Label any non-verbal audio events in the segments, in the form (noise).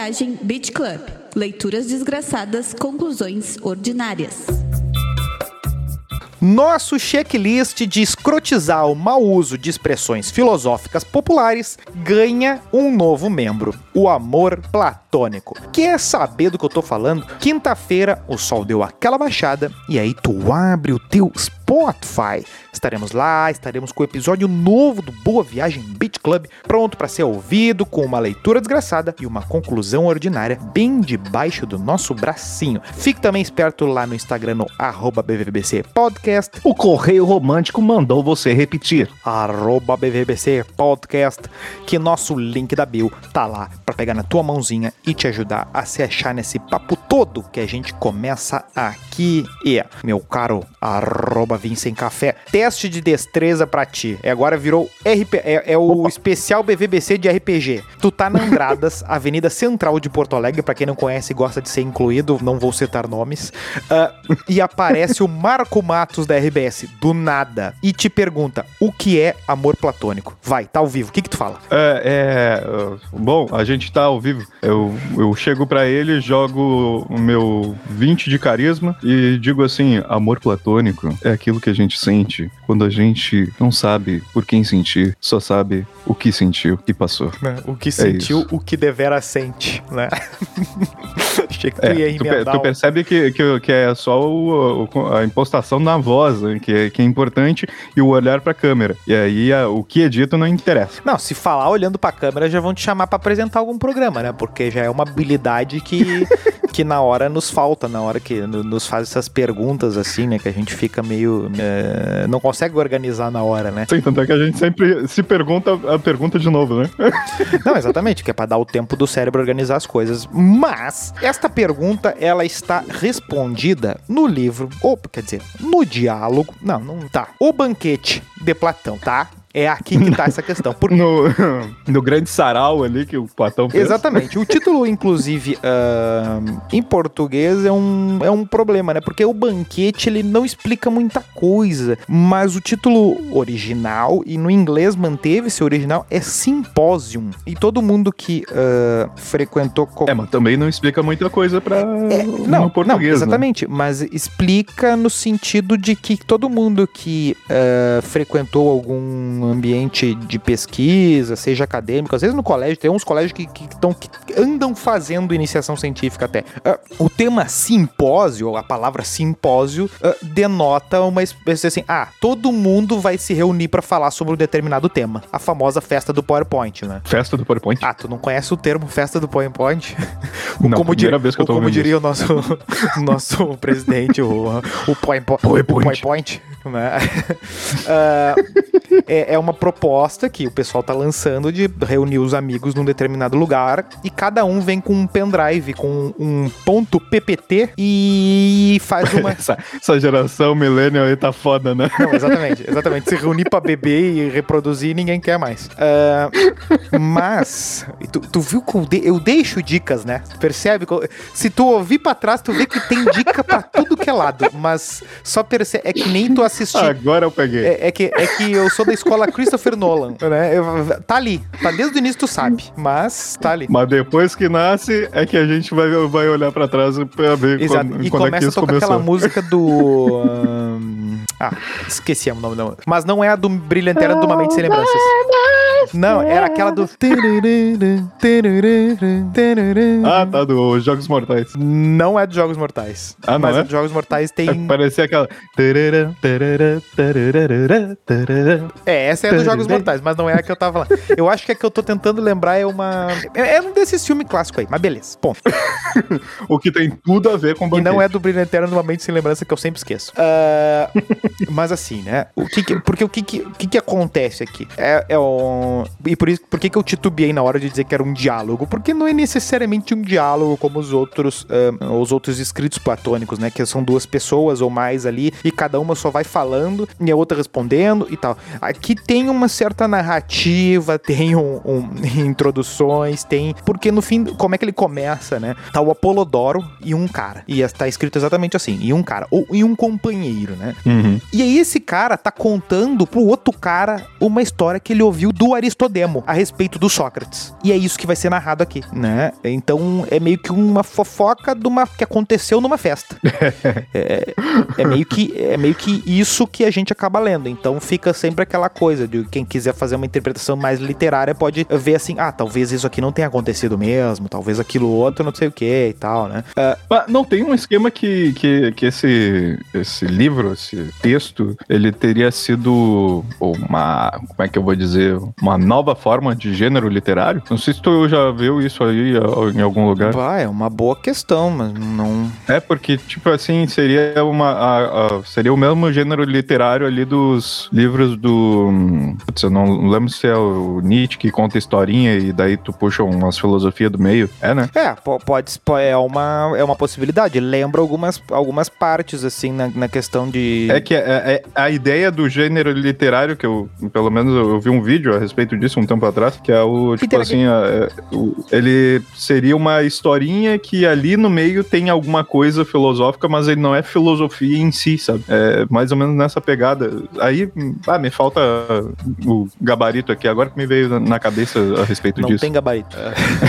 Viagem Beach Club. Leituras desgraçadas, conclusões ordinárias. Nosso checklist de escrotizar o mau uso de expressões filosóficas populares ganha um novo membro: o amor platônico. Quer saber do que eu tô falando? Quinta-feira o sol deu aquela baixada e aí tu abre o teu Spotify. Estaremos lá, estaremos com o episódio novo do Boa Viagem Beach Club, pronto para ser ouvido, com uma leitura desgraçada e uma conclusão ordinária bem debaixo do nosso bracinho. Fique também esperto lá no Instagram no arroba BVBC Podcast. O Correio Romântico mandou você repetir. Arroba BVBC Podcast, que nosso link da bio tá lá para pegar na tua mãozinha e te ajudar a se achar nesse papo todo que a gente começa aqui. E, meu caro, arroba Vincent Café, teste de destreza pra ti. É, agora virou RP, é, é o especial BVBC de RPG. Tu tá na Andradas, (laughs) Avenida Central de Porto Alegre, pra quem não conhece e gosta de ser incluído, não vou citar nomes. Uh, e aparece o Marco Matos da RBS, do nada, e te pergunta: o que é amor platônico? Vai, tá ao vivo, o que que tu fala? É, é, bom, a gente tá ao vivo. Eu, eu chego pra ele, jogo o meu 20 de carisma e digo assim: amor platônico é aquilo que a gente sente quando a gente não sabe por quem sentir, só sabe o que sentiu e passou. Né, O que sentiu, o que devera sente, né? (laughs) Achei que tu É, ia tu, emendar tu percebe que, que, que é só o- o- a impostação na voz né, que, é, que é importante e o olhar pra câmera. E aí a- o que é dito não interessa. Não, se falar olhando pra câmera, já vão te chamar pra apresentar algum programa, né? Porque já é uma habilidade que, (laughs) que na hora nos falta, na hora que no- nos faz essas perguntas assim, né? Que a gente fica meio. é, não consegue organizar na hora, né? Sim, tanto é que a gente sempre se pergunta a pergunta de novo, né? (laughs) Não, exatamente, que é pra dar o tempo do cérebro organizar as coisas. Mas esta pergunta ela está respondida no livro, ou quer dizer, no diálogo. Não, não tá. O banquete de Platão, tá? É aqui que tá essa questão. No, (laughs) no grande sarau ali que o Platão fez. Exatamente. O título, inclusive, ahn, em português é um, é um problema, né? Porque o banquete ele não explica muita coisa. Mas o título original, e no inglês manteve-se original, é Symposium. E todo mundo que ah, frequentou. co- É, mas também não explica muita coisa pra, É, no não, português, não, né? exatamente, mas explica no sentido de que todo mundo que ah, frequentou algum ambiente de pesquisa, seja acadêmico, às vezes no colégio, tem uns colégios que, que, tão- que andam fazendo iniciação científica até. Ah, o tema simpósio, a palavra simpósio, ah, denota uma espécie assim, ah, todo mundo vai se reunir para falar sobre um determinado tema. A famosa festa do PowerPoint, né? Festa do PowerPoint. Ah, tu não conhece o termo festa do PowerPoint? (laughs) Não, como primeira vez que eu tô como diria o nosso, (laughs) nosso presidente, o, o PowerPoint, o PowerPoint, né? (laughs) Ah, é, é uma proposta que o pessoal tá lançando de reunir os amigos num determinado lugar e cada um vem com um pendrive, com um ponto PPT e faz (laughs) uma... Essa, essa geração millennial aí tá foda, né? Não, exatamente, exatamente. Se reunir pra beber e reproduzir, ninguém quer mais. Ah, mas, tu, tu viu que eu, de- eu deixo dicas, né? Tu percebe? Se tu ouvir pra trás, tu vê que tem dica pra tudo que é lado. Mas só percebe. É que nem tu assistir. Agora eu peguei. É, é que, é que eu sou da escola Christopher Nolan, (laughs) né? Eu- tá ali. Tá desde o início, tu sabe. Mas tá ali. Mas depois que nasce, é que a gente vai, vai olhar pra trás pra ver Exato. quando, E quando é que começa a isso tocar começou. aquela música do. ahn, (laughs) Ah, esqueci o nome da música. Mas não é a do Brilhanteira do Uma Mente Sem Lembranças. Não, era aquela do. Ah, tá, dos Jogos Mortais. Não é de Jogos Mortais. Ah, não Mas é? de Jogos Mortais tem. Parecia aquela. É, essa é a dos Jogos Mortais, mas não é a que eu tava falando. Eu acho que a que eu tô tentando lembrar é uma. É é um desses filmes clássicos aí, mas beleza. Ponto. (laughs) O que tem tudo a ver com E banquete. não é do Brilho Eterno numa mente sem lembrança que eu sempre esqueço. Ah, mas assim, né? O que que- porque o que que, o que que acontece aqui? É, é um, e por isso, por que que eu titubeei na hora de dizer que era um diálogo? Porque não é necessariamente um diálogo como os outros, ah, os outros escritos platônicos, né? Que são duas pessoas ou mais ali e cada uma só vai falando e a outra respondendo e tal. Aqui tem uma certa narrativa, tem um, um- (laughs) introduções, tem... Porque no fim, como é que ele começa, né? Tá o Apolodoro e um cara. E tá escrito exatamente assim, e um cara. Ou e um companheiro, né? Uhum. E aí esse cara tá contando pro outro cara uma história que ele ouviu do Aristodemo a respeito do Sócrates. E é isso que vai ser narrado aqui, né? Então é meio que uma fofoca de uma, que aconteceu numa festa. (laughs) é, é, meio que, é meio que isso que a gente acaba lendo. Então fica sempre aquela coisa de quem quiser fazer uma interpretação mais literária pode ver assim, ah, talvez isso aqui não tenha acontecido mesmo, talvez aquilo outro não sei o que e tal, né? Uh, não tem um esquema que, que, que esse, esse livro, esse texto, ele teria sido uma, como é que eu vou dizer, uma nova forma de gênero literário? Não sei se tu já viu isso aí em algum lugar. Vai, é uma boa questão, mas não. É porque, tipo assim, seria uma. A, a, seria o mesmo gênero literário ali dos livros do. Putz, eu não lembro se é o Nietzsche que conta historinha e daí tu puxa umas filosofias do meio. É, né? É, pode. É uma, é uma possibilidade. Lembra algumas, algumas partes, assim, na, na questão de. É que é, é, a ideia do gênero literário, que eu, pelo menos, eu vi um vídeo a respeito disso um tempo atrás, que é o, tipo assim, é, ele seria uma historinha que ali no meio tem alguma coisa filosófica, mas ele não é filosofia em si, sabe? É mais ou menos nessa pegada. Aí, ah, me falta o gabarito aqui, agora que me veio na cabeça a respeito não disso. Não tem gabarito.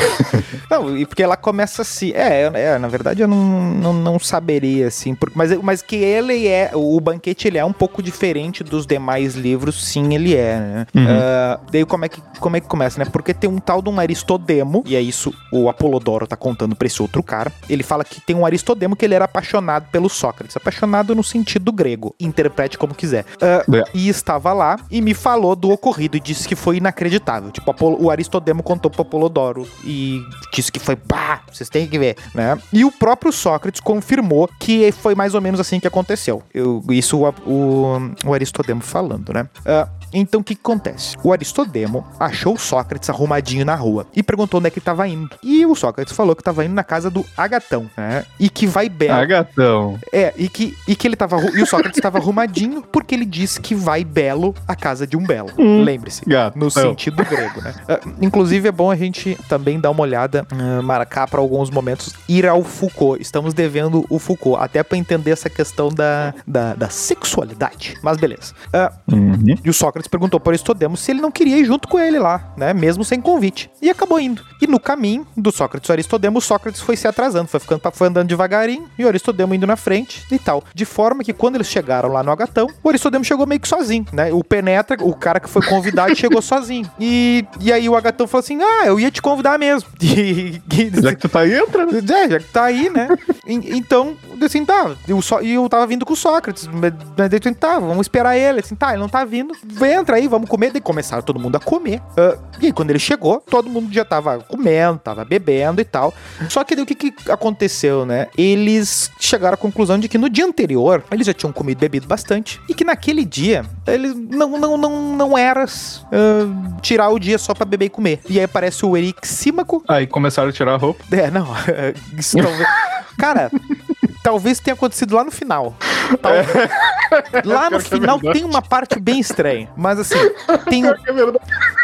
(laughs) não, e porque ela começa assim, é, é, na verdade eu não, não, não saberia, assim, porque, mas, mas que ele é, o banquete ele é um pouco diferente dos demais livros, sim, ele é, né? Uhum. Uh, daí como é, que, como é que começa, né? Porque tem um tal de um Aristodemo, e é isso o Apolodoro tá contando pra esse outro cara, ele fala que tem um Aristodemo que ele era apaixonado pelo Sócrates, apaixonado no sentido grego, interprete como quiser. Uh, é. E estava lá e me falou do ocorrido e disse que foi inacreditável. Tipo, o Aristodemo contou pro Apolodoro e disse que foi, pá, vocês têm que ver, né? E o próprio Sócrates confirmou que foi mais ou menos assim que aconteceu. Eu, isso o, o, o Aristodemo falando, né? Uh, então o que, que acontece? O Aristodemo achou o Sócrates arrumadinho na rua e perguntou onde é que ele estava indo. E o Sócrates falou que estava indo na casa do Agatão, né? E que vai belo. Agatão. É, e que, e que ele tava. E o Sócrates estava arrumadinho porque ele disse que vai belo a casa de um belo. Hum, Lembre-se. No sentido grego, né? Uh, inclusive é bom a gente também dar uma olhada, uh, marcar para alguns momentos, ir ao Foucault. Estamos devendo o Foucault, até para entender essa questão da, da, da sexualidade. Mas beleza. Uh, uhum. E o Sócrates Sócrates perguntou para Aristodemo se ele não queria ir junto com ele lá, né? Mesmo sem convite. E acabou indo. E no caminho do Sócrates e Aristodemo, Sócrates foi se atrasando, foi ficando foi andando devagarinho e o Aristodemo indo na frente e tal. De forma que quando eles chegaram lá no Agatão, o Aristodemo chegou meio que sozinho, né? O Penetra, o cara que foi convidado, (laughs) chegou sozinho. E, e aí o Agatão falou assim: Ah, eu ia te convidar mesmo. (laughs) E, e, já que tu tá aí, entra. Né? É, já que tá aí, né? e, então, assim, tá. Eu, só, e eu tava vindo com o Sócrates. Mas, mas, tá, vamos esperar ele. Assim, tá, ele não tá vindo. Vem entra aí, vamos comer. Daí começaram todo mundo a comer. Uh, e aí, quando ele chegou, todo mundo já tava comendo, tava bebendo e tal. Só que daí o que, que aconteceu, né? Eles chegaram à conclusão de que no dia anterior, eles já tinham comido e bebido bastante. E que naquele dia, eles não, não, não, não era uh, tirar o dia só pra beber e comer. E aí aparece o Eric Símaco. Aí começaram a tirar a roupa. É, não. (laughs) Isso talvez. Cara, talvez tenha acontecido lá no final. Tal... É. Lá no é final é tem uma parte bem estranha. Mas assim, tem, o, é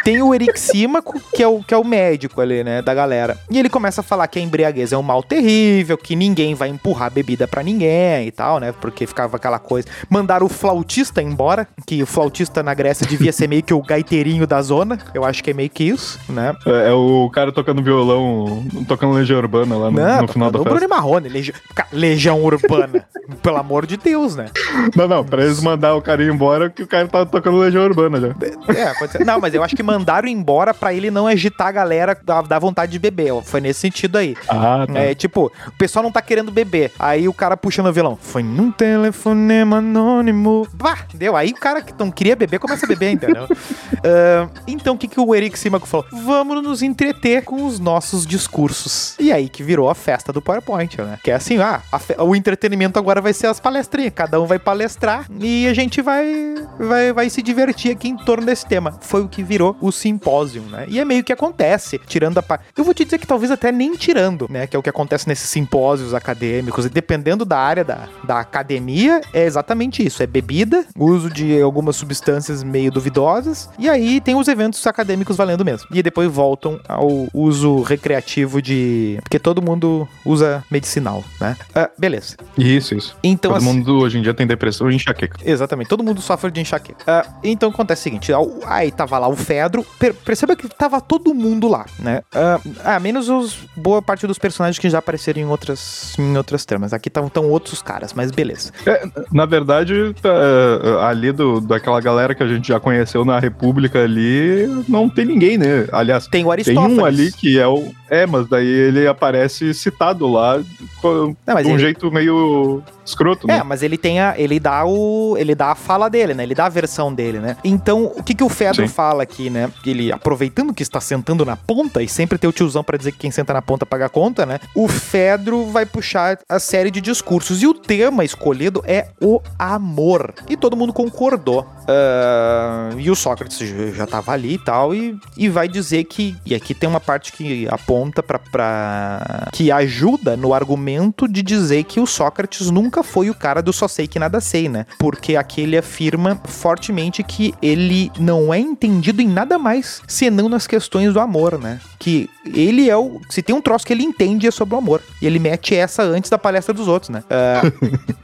tem o Eric Símaco, que é o, que é o médico ali, né, da galera. E ele começa a falar que a embriaguez é um mal terrível, que ninguém vai empurrar bebida para ninguém e tal, né? Porque ficava aquela coisa. Mandaram o flautista embora, que o flautista na Grécia devia ser meio que o gaiteirinho da zona. Eu acho que é meio que isso, né? É, é o cara tocando violão, tocando Legião Urbana lá no, Não, no final da festa. Bruno Marrone, Legi... Legião Urbana. (laughs) Pelo amor de Deus, né? Não, não, pra eles mandar o cara ir embora, que o cara tá tocando Legião Urbana já. É, pode ser. Não, mas eu acho que mandaram embora pra ele não agitar a galera da, da vontade de beber. Foi nesse sentido aí. Ah, tá. É, tipo, o pessoal não tá querendo beber. Aí o cara puxando o violão. Foi num telefonema anônimo. Bah, deu. Aí o cara que não queria beber começa a beber, entendeu? uh, (laughs) então o que, que o Eric Simaco falou? Vamos nos entreter com os nossos discursos. E aí que virou a festa do PowerPoint, né? Que é assim, ah, o entretenimento agora vai ser as palestrinhas. Cada um vai palestrar e a gente vai, vai, vai se divertir aqui em torno desse tema. Foi o que virou o simpósio, né? E é meio que acontece, tirando a parte. Eu vou te dizer que talvez até nem tirando, né? Que é o que acontece nesses simpósios acadêmicos. E dependendo da área da, da academia, é exatamente isso: é bebida, uso de algumas substâncias meio duvidosas, e aí tem os eventos acadêmicos valendo mesmo. E depois voltam ao uso recreativo de. Porque todo mundo usa medicinal, né? Uh, beleza. Isso, isso. Então, Todo assim, mundo hoje em dia tem depressão e enxaqueca. Exatamente, todo mundo sofre de enxaqueca. Ah, então acontece o seguinte: ao- aí tava lá o Fedro, per- perceba que tava todo mundo lá, né? Ah, ah, menos os boa parte dos personagens que já apareceram em outras, em outras tramas. Aqui estavam tão outros caras, mas beleza. É, na verdade, tá, é, ali do, daquela galera que a gente já conheceu na República ali, não tem ninguém, né? Aliás, Tem o tem um ali que é o. É, mas daí ele aparece citado lá com, Não, de um ele- jeito meio escroto, É, né? mas ele tem a, ele dá o, ele dá a fala dele, né? Ele dá a versão dele, né? Então, o que que o Fedro fala aqui, né? Ele aproveitando que está sentando na ponta e sempre tem o tiozão pra dizer que quem senta na ponta paga a conta, né? O Fedro vai puxar a série de discursos e o tema escolhido é o amor. E todo mundo concordou. Ah, e o Sócrates já- tava ali e tal e, e vai dizer que e aqui tem uma parte que aponta pra que ajuda no argumento de dizer que o Sócrates nunca foi o cara do só sei que nada sei, né? Porque aqui ele afirma fortemente que ele não é entendido em nada mais senão nas questões do amor, né? Que ele é o. Se tem um troço que ele entende é sobre o amor. E ele mete essa antes da palestra dos outros, né? Ah,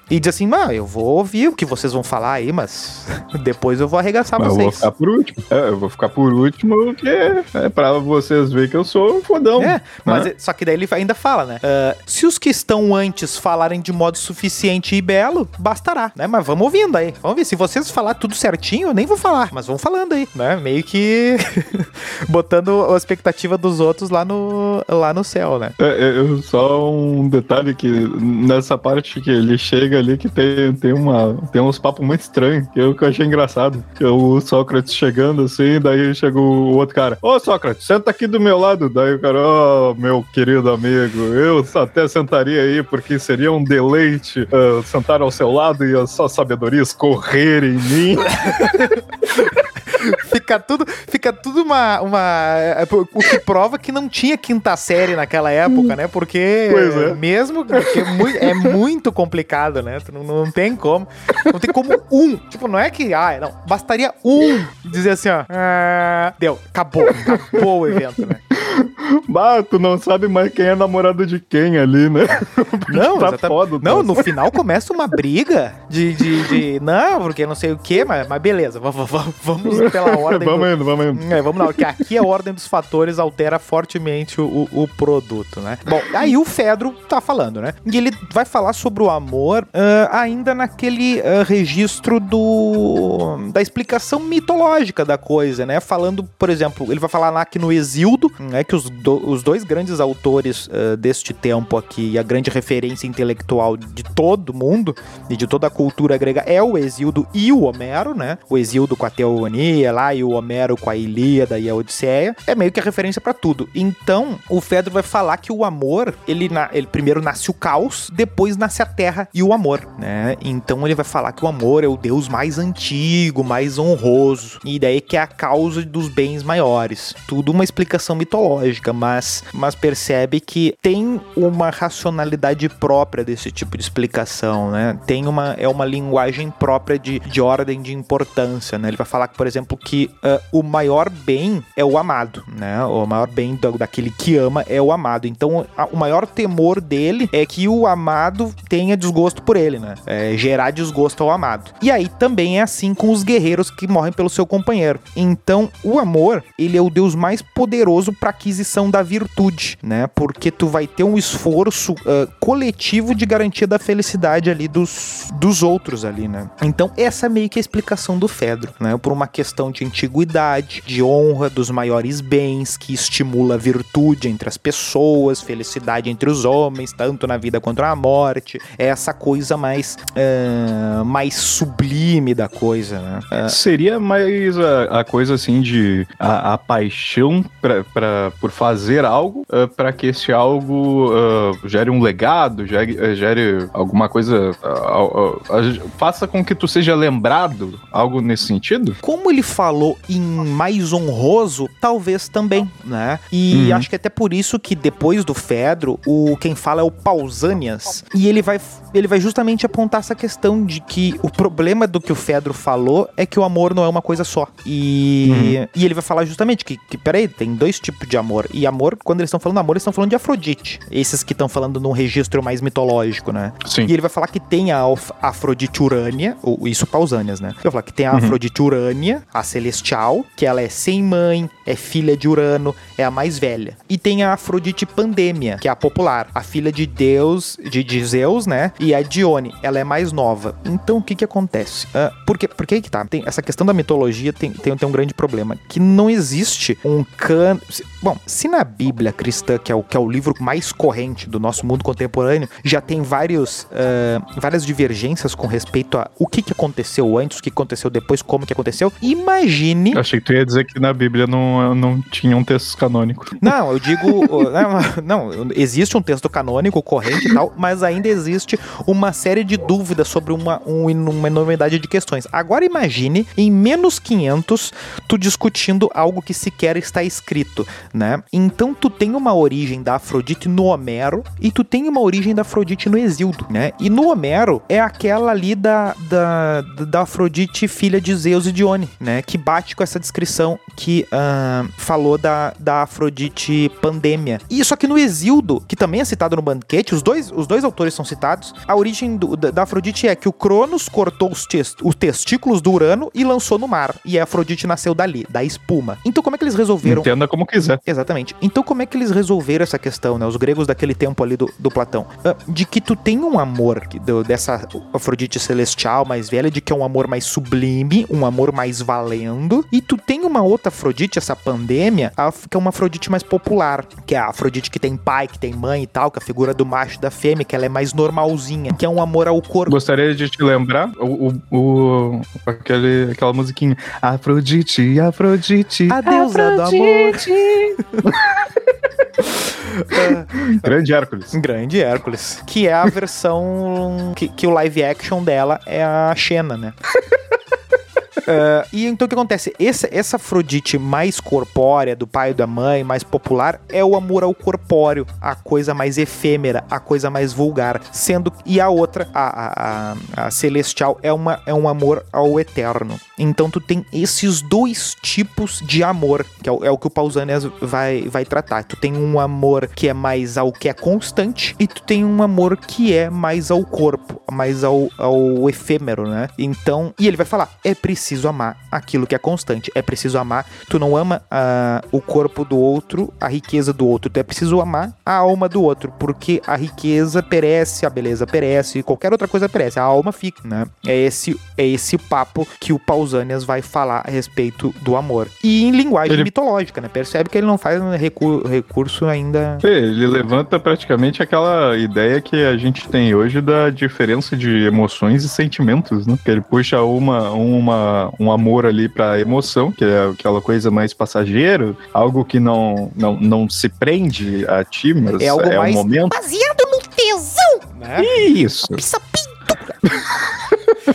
e diz assim, mano, eu vou ouvir o que vocês vão falar aí, mas depois eu vou arregaçar Mas eu vou vocês. ficar por último. É, eu vou ficar por último porque é pra vocês verem que eu sou um fodão. É, mas né? é- só que daí ele ainda fala, né? ah, se os que estão antes falarem de modo suficiente e belo, bastará, né? Mas vamos ouvindo aí. Vamos ver. Se vocês falar tudo certinho, eu nem vou falar, mas vamos falando aí, né? Meio que (laughs) botando a expectativa dos outros lá no, lá no céu, né? É, é, só um detalhe que nessa parte que ele chega ali que tem, tem, uma, tem uns papos muito estranhos, que eu, que eu achei engraçado. Que é o Sócrates chegando assim, daí chega o outro cara, ô Sócrates, senta aqui do meu lado. Daí o cara, ô meu querido amigo, eu até sentaria aí, porque seria um deleite ah, sentar ao seu lado e a sua sabedoria escorrer em mim. (laughs) Fica tudo, fica tudo uma, uma. é, O que prova que não tinha quinta série naquela época, né? Porque Pois é. mesmo porque é mui- é muito complicado, né? Não, não tem como. Não tem como um. Tipo, não é que. Ah, não. Bastaria um dizer assim, ó. "Ah, deu, acabou. Acabou o evento, né? bah, tu não sabe mais quem é namorado de quem ali, né? (laughs) Não, tá foda não, no final começa uma briga de. de, de- não, porque não sei o que, mas, mas beleza. Vamos, vamos pela (laughs) ordem. Vamos do- indo, vamos indo. É, vamos lá, porque aqui a ordem dos fatores altera fortemente o, o- produto, né? Bom, aí o Fedro tá falando, né? E ele vai falar sobre o amor ah, ainda naquele ah, registro do da explicação mitológica da coisa, né? Falando, por exemplo, ele vai falar lá que no Exildo, né, que os, do- os dois grandes autores ah, deste tempo aqui, e a grande referência intelectual de todo mundo e de toda a cultura grega é o Exildo e o Homero, né? O Exildo com a Teogonia lá e o Homero com a Ilíada e a Odisseia. É meio que a referência pra tudo. Então, o Fedro vai falar que o amor, ele, na- ele primeiro nasce o caos, depois nasce a terra e o amor, né? Então ele vai falar que o amor é o deus mais antigo, mais honroso, e daí que é a causa dos bens maiores. Tudo uma explicação mitológica, mas, mas percebe que tem uma racionalidade própria desse tipo de explicação, né? Tem uma, é uma linguagem própria de, de ordem de importância, né? Ele vai falar, por exemplo, que ah, o maior bem é o amado, né? O maior bem do- daquele que ama é o amado. Então, a- o maior temor dele é que o amado tenha desgosto por ele, né? É, gerar desgosto ao amado. E aí também é assim com os guerreiros que morrem pelo seu companheiro. Então, o amor, ele é o deus mais poderoso para aquisição da virtude, né? Porque tu vai ter um esforço ah, coletivo de garantia da felicidade ali dos, dos outros ali, né? Então, essa é meio que a explicação do Fedro, né? Por uma questão de antiguidade, de honra dos maiores bens, que estimula a virtude entre as pessoas, felicidade entre os homens, tanto na vida quanto na morte. É essa coisa mais, ah, mais sublime da coisa, né? Ah, Seria mais a, a coisa assim de a, a paixão pra, pra, por fazer algo ah, pra que esse algo gere um legado, gere, eh, gere alguma coisa, faça com que tu seja lembrado, algo nesse sentido? Como ele falou em mais honroso, talvez também, né? E Uhum. acho que até por isso que depois do Fedro, o quem fala é o Pausanias, e ele vai ele vai justamente apontar essa questão de que o problema do que o Fedro falou é que o amor não é uma coisa só. E, e ele vai falar justamente que, que, peraí, tem dois tipos de amor. e amor, quando eles estão falando amor, eles estão falando de Afrodite. Esses que estão falando num registro mais mitológico, né? Sim. E ele vai falar que tem a Afrodite Urânia, ou isso Pausânias, né? Ele vai falar que tem a Uhum. Afrodite Urânia, a celestial, que ela é sem mãe, é filha de Urano, é a mais velha. E tem a Afrodite Pandêmia, que é a popular, a filha de Deus, de, de Zeus, né? E a Dione, ela é mais nova. Então o que que acontece? Ah, por que, por que que tá? Tem, essa questão da mitologia tem, tem, tem um grande problema, que não existe um can... se- Bom, se na Bíblia cristã, que é, o, que é o livro mais corrente do nosso mundo contemporâneo, já tem vários, ah, várias divergências com respeito a o que, que aconteceu antes, o que aconteceu depois, como que aconteceu, Eu achei que tu ia dizer que na Bíblia não, não tinha um texto canônico. Não, eu digo. não, (laughs) não, existe um texto canônico corrente e tal, mas ainda existe uma série de dúvidas sobre uma, um- uma enormidade de questões. Agora imagine em menos 500 tu discutindo algo que sequer está escrito, né? Então tu tem uma origem da Afrodite no Homero e tu tem uma origem da Afrodite no Exildo, né? E no Homero é aquela ali da, da, da Afrodite filha de Zeus e Dione, né? Que bate com essa descrição que ah, falou da, da Afrodite Pandêmia. E só que no Exildo, que também é citado no banquete, os dois, os dois autores são citados, a origem do- da, da Afrodite é que o Cronos cortou os, tes- os testículos do Urano e lançou no mar. E a Afrodite nasceu dali, da espuma. Então como é que eles resolveram Entenda como quiser. Exatamente. Então, como é que eles resolveram essa questão, né? Os gregos daquele tempo ali do, do Platão. Ah, de que tu tem um amor que- do- dessa Afrodite celestial mais velha, de que é um amor mais sublime, um amor mais valendo. E tu tem uma outra Afrodite, essa pandemia, que é uma Afrodite mais popular, que é a Afrodite que tem pai, que tem mãe e tal, que é a figura do macho e da fêmea, que ela é mais normalzinha, que é um amor ao corpo. Gostaria de te lembrar o, o, o- aquele, aquela musiquinha. Afrodite, Afrodite. A deusa do amor. (laughs) Grande Hércules. Grande Hércules. Que é a versão que, que o live action dela é a Xena, né? (laughs) É, e então o que acontece? Essa, essa Afrodite mais corpórea, do pai e da mãe, mais popular, é o amor ao corpóreo, a coisa mais efêmera, a coisa mais vulgar. Sendo. E a outra, a, a, a- a celestial, é, uma, é um amor ao eterno. Então tu tem esses dois tipos de amor, que é o, é o que o Pausanias vai, vai tratar. Tu tem um amor que é mais ao que é constante, e tu tem um amor que é mais ao corpo, mais ao, ao efêmero, né? Então, e ele vai falar: é preciso amar aquilo que é constante, é preciso amar. Tu não ama ah, o corpo do outro, a riqueza do outro, tu é preciso amar a alma do outro, porque a riqueza perece, a beleza perece, qualquer outra coisa perece, a alma fica, né? É esse, é esse papo que o Pausanias vai falar a respeito do amor. E em linguagem Ele- mitológica, né? Percebe que ele não faz recu- recurso ainda. Ele levanta praticamente aquela ideia que a gente tem hoje da diferença de emoções e sentimentos, né? Que ele puxa uma, uma, um amor ali pra emoção, que é aquela coisa mais passageira, algo que não, não, não se prende a ti, mas É algo é mais- um momento. Baseado no tesão. Né? Isso. Sapinto. (laughs)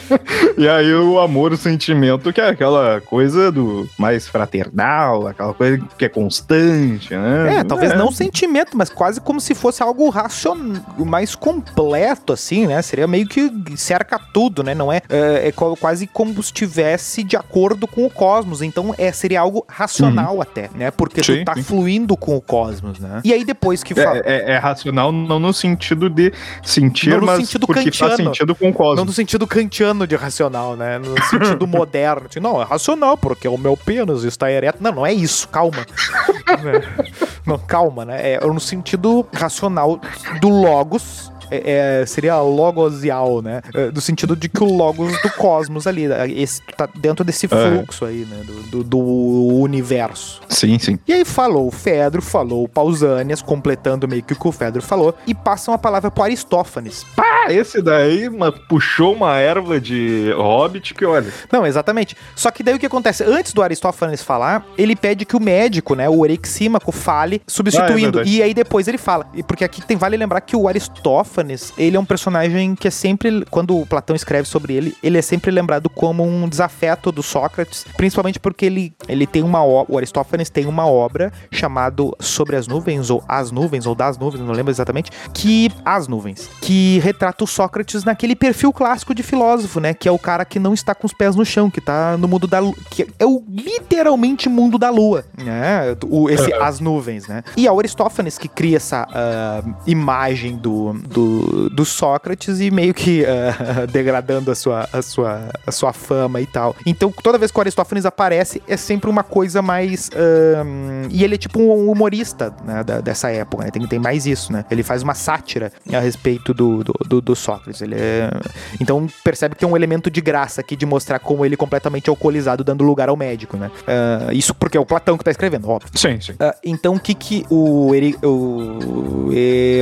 (laughs) E aí o amor, o sentimento, que é aquela coisa do mais fraternal, aquela coisa que é constante, né? É, talvez não sentimento, mas quase como se fosse algo racional, mais completo, assim, né? Seria meio que cerca tudo, né? Não é, é, é quase como se estivesse de acordo com o cosmos. Então, é, seria algo racional até, né? Porque tu Sim, tá sim. fluindo com o cosmos, né? E aí depois que fala... É, é- é racional não no sentido de sentir, Não no mas sentido porque faz kantiano. sentido com o Não cosmos. no sentido kantiano de racional, né? No sentido (laughs) moderno. Assim, não, é racional, porque o meu pênis está ereto. Não, não é isso, calma. (laughs) Não, calma, né? É no sentido racional do logos. É- é, seria logosial, né? É, do sentido de que o logos do cosmos ali, né? esse tá dentro desse É. fluxo aí, né? Do, do- do universo. Sim, sim. E aí falou o Fedro, falou o Pausanias, completando meio que o que o Fedro falou, e passam a palavra para Aristófanes. Ah, esse daí ma- puxou uma erva de hobbit que, olha. Não, exatamente. Só que daí o que acontece? Antes do Aristófanes falar, ele pede que o médico, né, o Erixímaco, fale, substituindo. Ah, é e aí depois ele fala. E Porque aqui tem, vale lembrar que o Aristófanes Ele é um personagem que é sempre, quando o Platão escreve sobre ele, ele é sempre lembrado como um desafeto do Sócrates, principalmente porque ele, ele tem uma o Aristófanes tem uma obra chamado Sobre as Nuvens, ou As Nuvens, ou Das Nuvens, não lembro exatamente, que As Nuvens, que retrata o Sócrates naquele perfil clássico de filósofo, né? Que é o cara que não está com os pés no chão, que tá no mundo da que é o literalmente mundo da lua, né? O, esse As Nuvens, né? E é o Aristófanes que cria essa uh, imagem do, do, do, Sócrates e meio que uh, (laughs) degradando a sua, a, sua, a sua fama e tal. Então, toda vez que o Aristófanes aparece, é sempre uma coisa mais. Uh, e ele é tipo um humorista né, da, dessa época, né? Tem, tem mais isso, né? Ele faz uma sátira a respeito do, do, do, do Sócrates. Ele é... Então, percebe que tem um elemento de graça aqui de mostrar como ele é completamente alcoolizado, dando lugar ao médico, né? isso porque é o Platão que tá escrevendo, óbvio. Sim, sim. então, o que que o, Eri, o,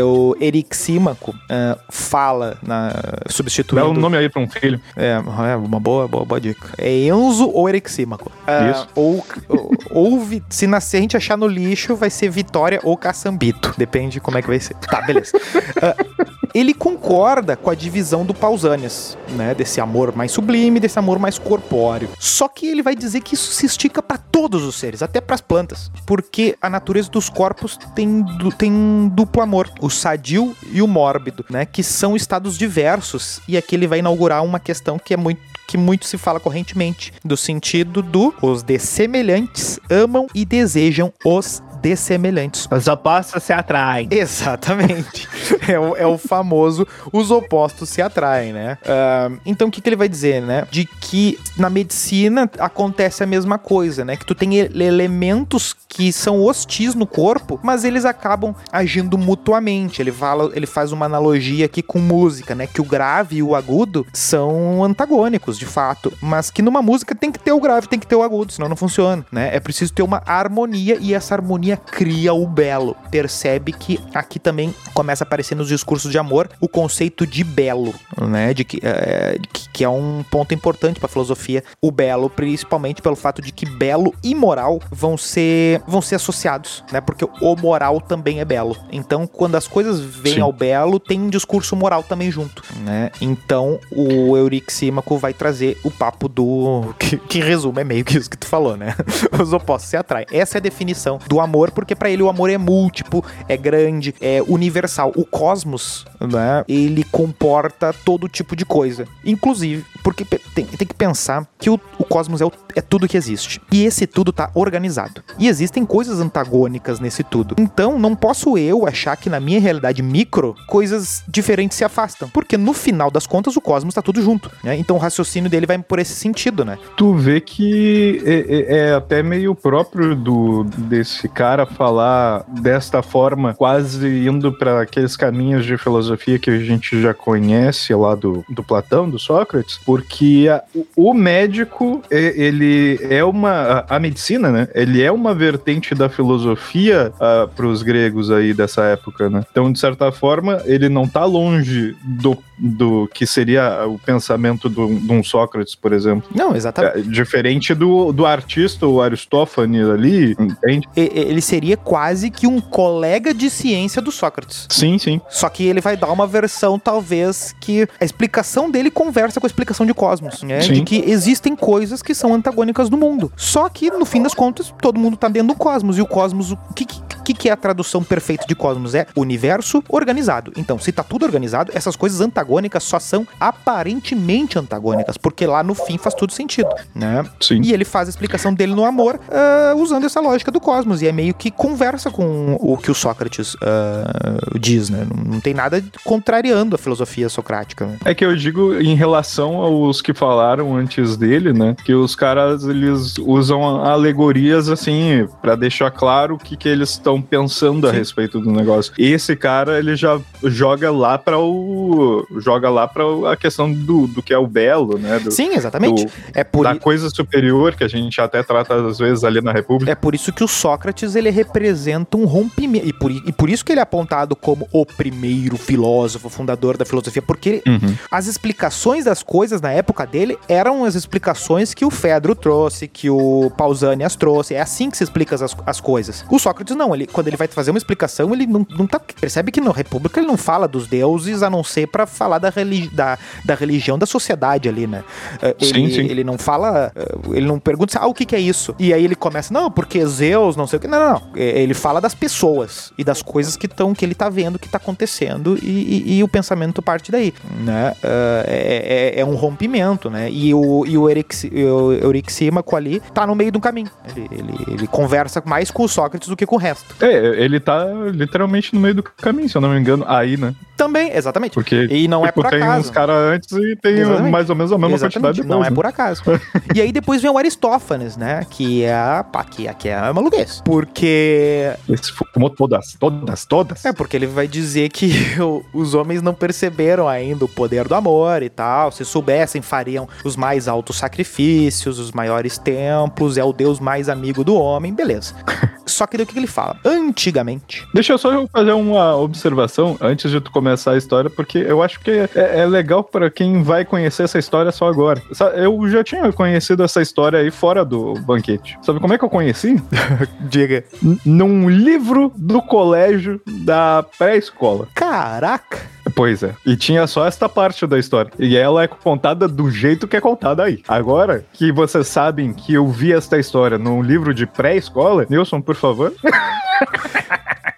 o Erixímaco uh, fala na substituindo... Dá um nome aí pra um filho. É, é uma boa, boa, boa dica. É Enzo ou Erixímaco. Uh, Isso. Ou, ou, ou, se nascer a gente achar no lixo, vai ser Vitória ou Caçambito. Depende de como é que vai ser. Tá, beleza. Uh, (laughs) ele concorda com a divisão do Pausanias, né? Desse amor mais sublime, desse amor mais corpóreo. Só que ele vai dizer que isso se estica para todos os seres, até para as plantas, porque a natureza dos corpos tem, tem duplo amor, o sadio e o mórbido, né? Que são estados diversos. E aqui ele vai inaugurar uma questão que é muito que muito se fala correntemente, do sentido do os dessemelhantes amam e desejam os dessemelhantes. Os opostos se atraem. Exatamente. (laughs) é, o, é, o, famoso os opostos se atraem, né? Uh, então o que, que ele vai dizer, né? De que na medicina acontece a mesma coisa, né? Que tu tem elementos que são hostis no corpo, mas eles acabam agindo mutuamente. Ele fala, ele faz uma analogia aqui com música, né? Que o grave e o agudo são antagônicos, de fato, mas que numa música tem que ter o grave, tem que ter o agudo, senão não funciona, né? É preciso ter uma harmonia e essa harmonia cria o belo. Percebe que aqui também começa a aparecer nos discursos de amor o conceito de belo, né? De que, é, que é um ponto importante para a filosofia, o belo, principalmente pelo fato de que belo e moral vão ser vão ser associados, né? Porque o moral também é belo. Então, quando as coisas vêm Sim. ao belo, tem um discurso moral também junto, né? Então, o Eurixímaco vai trazer o papo do (laughs) que, que resume é meio que isso que tu falou, né? (laughs) Os opostos se atraem. Essa é a definição do amor, porque para ele o amor é múltiplo, é grande, é universal. O cosmos, né? Ele comporta todo tipo de coisa, inclusive porque tem, tem que pensar que o, o cosmos é, o, é tudo que existe e esse tudo tá organizado. E existem existem coisas antagônicas nesse tudo. Então, não posso eu achar que na minha realidade micro, coisas diferentes se afastam. Porque no final das contas, o cosmos tá tudo junto. Né? Então, o raciocínio dele vai por esse sentido, né? Tu vê que é, é, é até meio próprio do desse cara falar desta forma, quase indo para aqueles caminhos de filosofia que a gente já conhece lá do, do Platão, do Sócrates, porque a, o, médico, ele é uma. A, a medicina, né? Ele é uma vertente da filosofia ah, para os gregos aí dessa época, né? Então, de certa forma, ele não está longe do, do que seria o pensamento de um Sócrates, por exemplo. Não, exatamente. É, diferente do, do artista, o Aristófanes ali, entende? Ele seria quase que um colega de ciência do Sócrates. Sim, sim. Só que ele vai dar uma versão, talvez, que a explicação dele conversa com a explicação de Cosmos, né? Sim. De que existem coisas que são antagônicas no mundo. Só que, no fim das contas, todo mundo tá dentro do cosmos. E o cosmos, o que, que, que é a tradução perfeita de cosmos? É universo organizado. Então, se tá tudo organizado, essas coisas antagônicas só são aparentemente antagônicas, porque lá no fim faz tudo sentido, né? Sim. E ele faz a explicação dele no amor uh, usando essa lógica do cosmos. E é meio que conversa com o que o Sócrates uh, diz, né? Não, não, tem nada contrariando a filosofia socrática. Né? É que eu digo em relação aos que falaram antes dele, né? Que os caras eles usam alegorias assim para deixar claro o que, que eles estão pensando Sim. a respeito do negócio. Esse cara, ele já joga lá para o joga lá para a questão do, do que é o belo, né? Do, Sim, exatamente. Do, é por da i... coisa superior que a gente até trata às vezes ali na República. É por isso que o Sócrates ele representa um rompimento e por, e por isso que ele é apontado como o primeiro filósofo, fundador da filosofia, porque uhum. as explicações das coisas na época dele eram as explicações que o Fedro trouxe, que o Pausanias trouxe. É assim que se explica as, as coisas. O Sócrates não, ele, ele, quando ele vai fazer uma explicação, ele não, não tá. Percebe que na República ele não fala dos deuses, a não ser pra falar da, religi da, da religião da sociedade ali, né? Uh, Sim, ele, sim. ele não fala. uh, ele não pergunta, ah, o que, que é isso? E aí ele começa, não, porque Zeus, não sei o que. Não, não, não. É, Ele fala das pessoas e das coisas que estão, que ele tá vendo, que tá acontecendo, e, e- e o pensamento parte daí, né? É, é- é um rompimento, né? E o, e o, Erix, o Eurixímaco ali tá no meio do caminho. Ele, ele, ele conversa mais com o Sócrates do que com o resto. É, ele tá literalmente no meio do caminho, se eu não me engano, aí, né? Também, exatamente. Porque E não é tipo, por tem acaso. uns caras antes e tem Exatamente. mais ou menos a mesma Exatamente, quantidade depois. não é né? por acaso. (laughs) e aí depois vem o Aristófanes, né? Que é, a- pá, que, que é maluquez. Porque Esse fumou todas, todas, todas. É, porque ele vai dizer que (laughs) os homens não perceberam ainda o poder do amor e tal. Se soubessem, fariam os mais altos sacrifícios, os maiores templos, é o Deus mais amigo do homem, beleza. Só que daí o que ele fala? Antigamente. Deixa eu só fazer uma observação antes de tu começar a história, porque eu acho que é, é legal para quem vai conhecer essa história só agora. Eu já tinha conhecido essa história aí fora do banquete. Sabe como é que eu conheci? (laughs) Diga. N- Num livro do colégio da pré-escola. Caraca! Pois é. E tinha só esta parte da história. E ela é contada do jeito que é contada aí. Agora que vocês sabem que eu vi esta história num livro de pré-escola, Nilson, por favor. (laughs)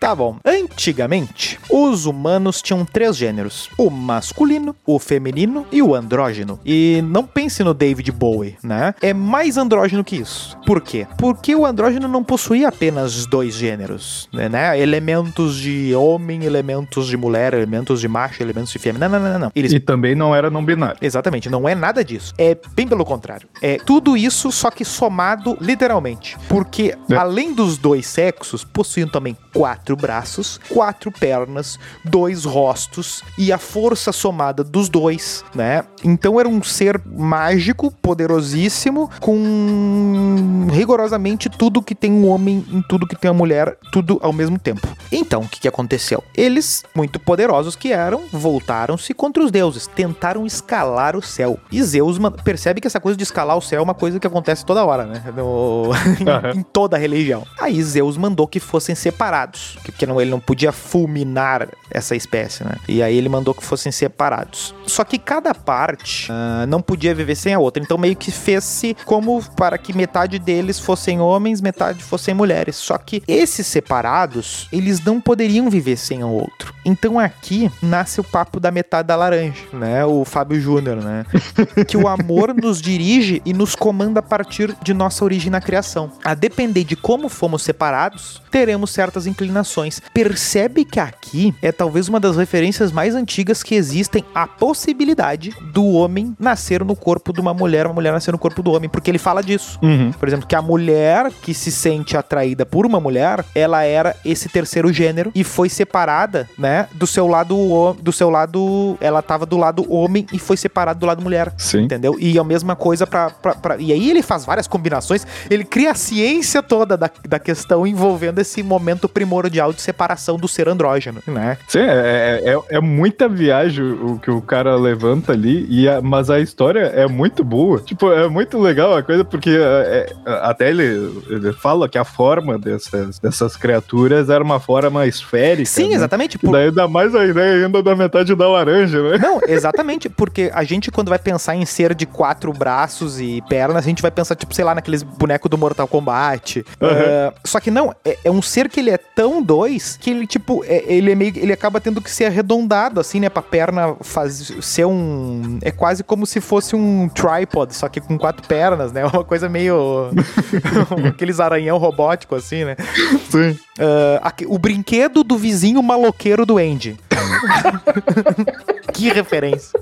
Tá. Antigamente, os humanos tinham três gêneros: o masculino, o feminino e o andrógeno. E não pense no David Bowie, né? É mais andrógeno que isso. Por quê? Porque o andrógeno não possuía apenas dois gêneros, né? Elementos de homem, elementos de mulher, elementos de macho, elementos de fêmea. Não, não, não, não. não. Eles E também não era não binário. Exatamente, não é nada disso. É bem pelo contrário. É tudo isso, só que somado literalmente. Porque É. além dos dois sexos, possuíam também quatro braços, quatro pernas, dois rostos e a força somada dos dois, né? Então era um ser mágico, poderosíssimo, com rigorosamente tudo que tem um homem em tudo que tem a mulher, tudo ao mesmo tempo. Então, o que, que aconteceu? Eles, muito poderosos que eram, voltaram-se contra os deuses, tentaram escalar o céu. E Zeus percebe que essa coisa de escalar o céu é uma coisa que acontece toda hora, né? No- (laughs) em toda religião. Aí Zeus mandou que fossem separados, que- porque não, ele não podia fulminar essa espécie, né? E aí ele mandou que fossem separados. Só que cada parte ah, não podia viver sem a outra, então meio que fez-se como para que metade deles fossem homens, metade fossem mulheres. Só que esses separados, eles não poderiam viver sem o outro. Então aqui nasce o papo da metade da laranja, né? O Fábio Júnior, né? (laughs) que o amor nos dirige e nos comanda a partir de nossa origem na criação. A depender de como fomos separados, teremos certas inclinações. Percebe que aqui é talvez uma das referências mais antigas que existem a possibilidade do homem nascer no corpo de uma mulher, uma mulher nascer no corpo do homem, porque ele fala disso. Uhum. Por exemplo, que a mulher que se sente atraída por uma mulher, ela era esse terceiro gênero e foi separada, né, do seu lado do seu lado, ela tava do lado homem e foi separada do lado mulher. Sim. Entendeu? E a mesma coisa pra, pra, pra- E aí ele faz várias combinações, ele cria a ciência toda da, da questão envolvendo esse momento primordial de separação do ser andrógeno, né? Sim, é, é, é- é muita viagem o que o cara levanta ali, e a- mas a história é muito boa. Tipo, é muito legal a coisa, porque é, é, até ele, ele fala que a forma dessas, dessas criaturas era uma forma esférica. Sim, né? exatamente. Por- daí dá mais a ideia ainda da metade da laranja, né? Não, exatamente, porque a gente, quando vai pensar em ser de quatro braços e pernas, a gente vai pensar, tipo, sei lá, naqueles bonecos do Mortal Kombat. Ah, só que não, é, é um ser que ele é tão dois que ele, tipo, é- ele é meio. Ele acaba tendo que ser arredondado, assim, né? Pra perna faz, ser um. É quase como se fosse um tripod, só que com quatro pernas, né? (laughs) Uma coisa meio. (laughs) aqueles aranhão robótico, assim, né? Sim. Aqui- o brinquedo do vizinho maloqueiro do Andy. (laughs) que referência.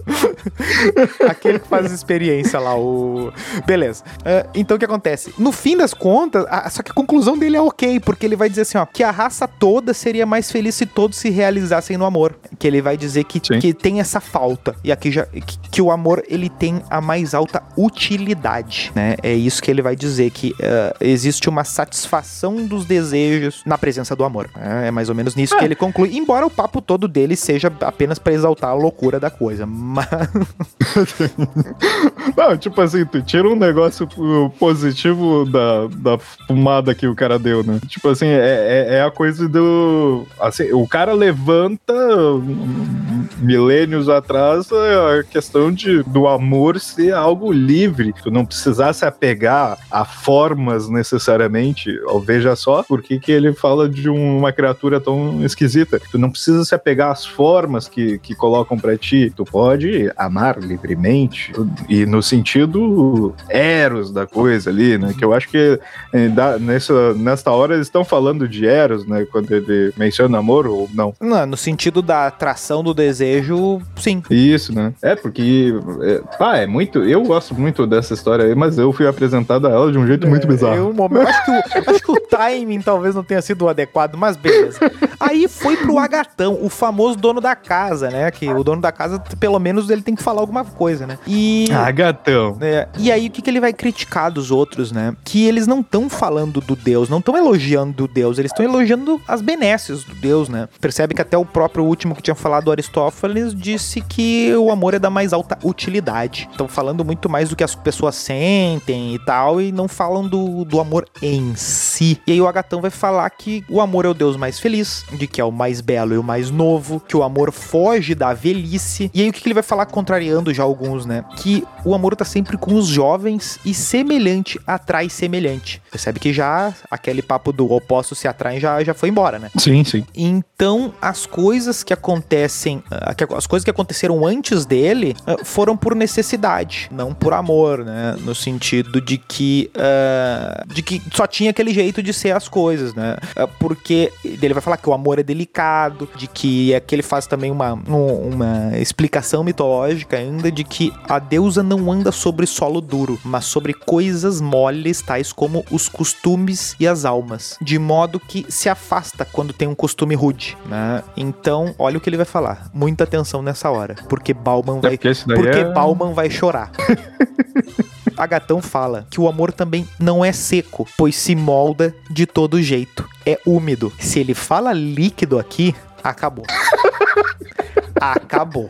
Aquele que faz experiência lá, o. Beleza. Ah, então o que acontece? No fim das contas, a- só que a conclusão dele é ok, porque ele vai dizer assim, ó, que a raça toda seria mais feliz se todos se realizassem no amor. Que ele vai dizer que, Sim. que tem essa falta. E aqui já. Que, que o amor ele tem a mais alta utilidade, né? É isso que ele vai dizer, que ah, existe uma satisfação dos desejos na presença do amor. né? É mais ou menos nisso que ele conclui. Embora o papo todo dele seja apenas pra exaltar a loucura da coisa. Mas. (laughs) Não, tipo assim, tu tira um negócio uh, positivo da, da fumada que o cara deu, né? Tipo assim, é, é, é a coisa do. Assim, o cara levanta milênios atrás a questão de, do amor ser algo livre. Tu não precisar se apegar a formas necessariamente. Ó, Veja só por que que ele fala de um- uma criatura tão esquisita. Tu não precisa se apegar às formas que, que colocam pra ti. Tu pode amar livremente. E no sentido eros da coisa ali, né? Que eu acho que eh, nessa, nesta hora eles estão falando de eros, né? Quando ele menciona amor ou não. Não, no sentido da atração do desejo, sim. Isso, né? É, porque. É, pá, é muito. Eu gosto muito dessa história aí, mas eu fui apresentado a ela de um jeito muito bizarro. Eu, eu acho, que o, acho que o timing talvez não tenha sido o adequado, mas beleza. Aí foi pro Agatão, o famoso dono da casa, né? Que o dono da casa, pelo menos, ele tem que falar alguma coisa, né? E. Ah, gatão. É, e aí, o que, que ele vai criticar dos outros, né? Que eles não estão falando do Deus, não estão elogiando o Deus, eles estão elogiando as benesses do Deus, né? Percebe que até o próprio último que tinha falado, Aristófanes, disse que o amor é da mais alta utilidade. Estão falando muito mais do que as pessoas sentem e tal, e não falam do, do amor em si. E aí o Agatão vai falar que o amor é o Deus mais feliz, de que é o mais belo e o mais novo, que o amor foge da velhice. E aí o que, que ele vai falar contrariando já alguns, né? Que o amor tá sempre com os jovens e semelhante atrai semelhante. Percebe que já aquele papo do oposto se atraem já, já foi embora, né? Sim, sim. Então, as coisas que acontecem, ah, as coisas que aconteceram antes dele ah, foram por necessidade, não por amor, né? No sentido de que, ah, de que só tinha aquele jeito de ser as coisas, né? Ah, Porque ele vai falar que o amor é delicado, de que aqui ele faz também uma, um- uma explicação mitológica ainda de que a deusa não anda sobre solo duro, mas sobre coisas moles, tais como os costumes e as almas, de modo que se afasta quando tem um costume rude, né? Então, olha o que ele vai falar. Muita atenção nessa hora, porque Bauman É vai porque esse daí porque é... Bauman vai chorar. (laughs) Agatão fala que o amor também não é seco, pois se molda de todo jeito. É úmido. Se ele fala líquido aqui, acabou. (laughs) Acabou.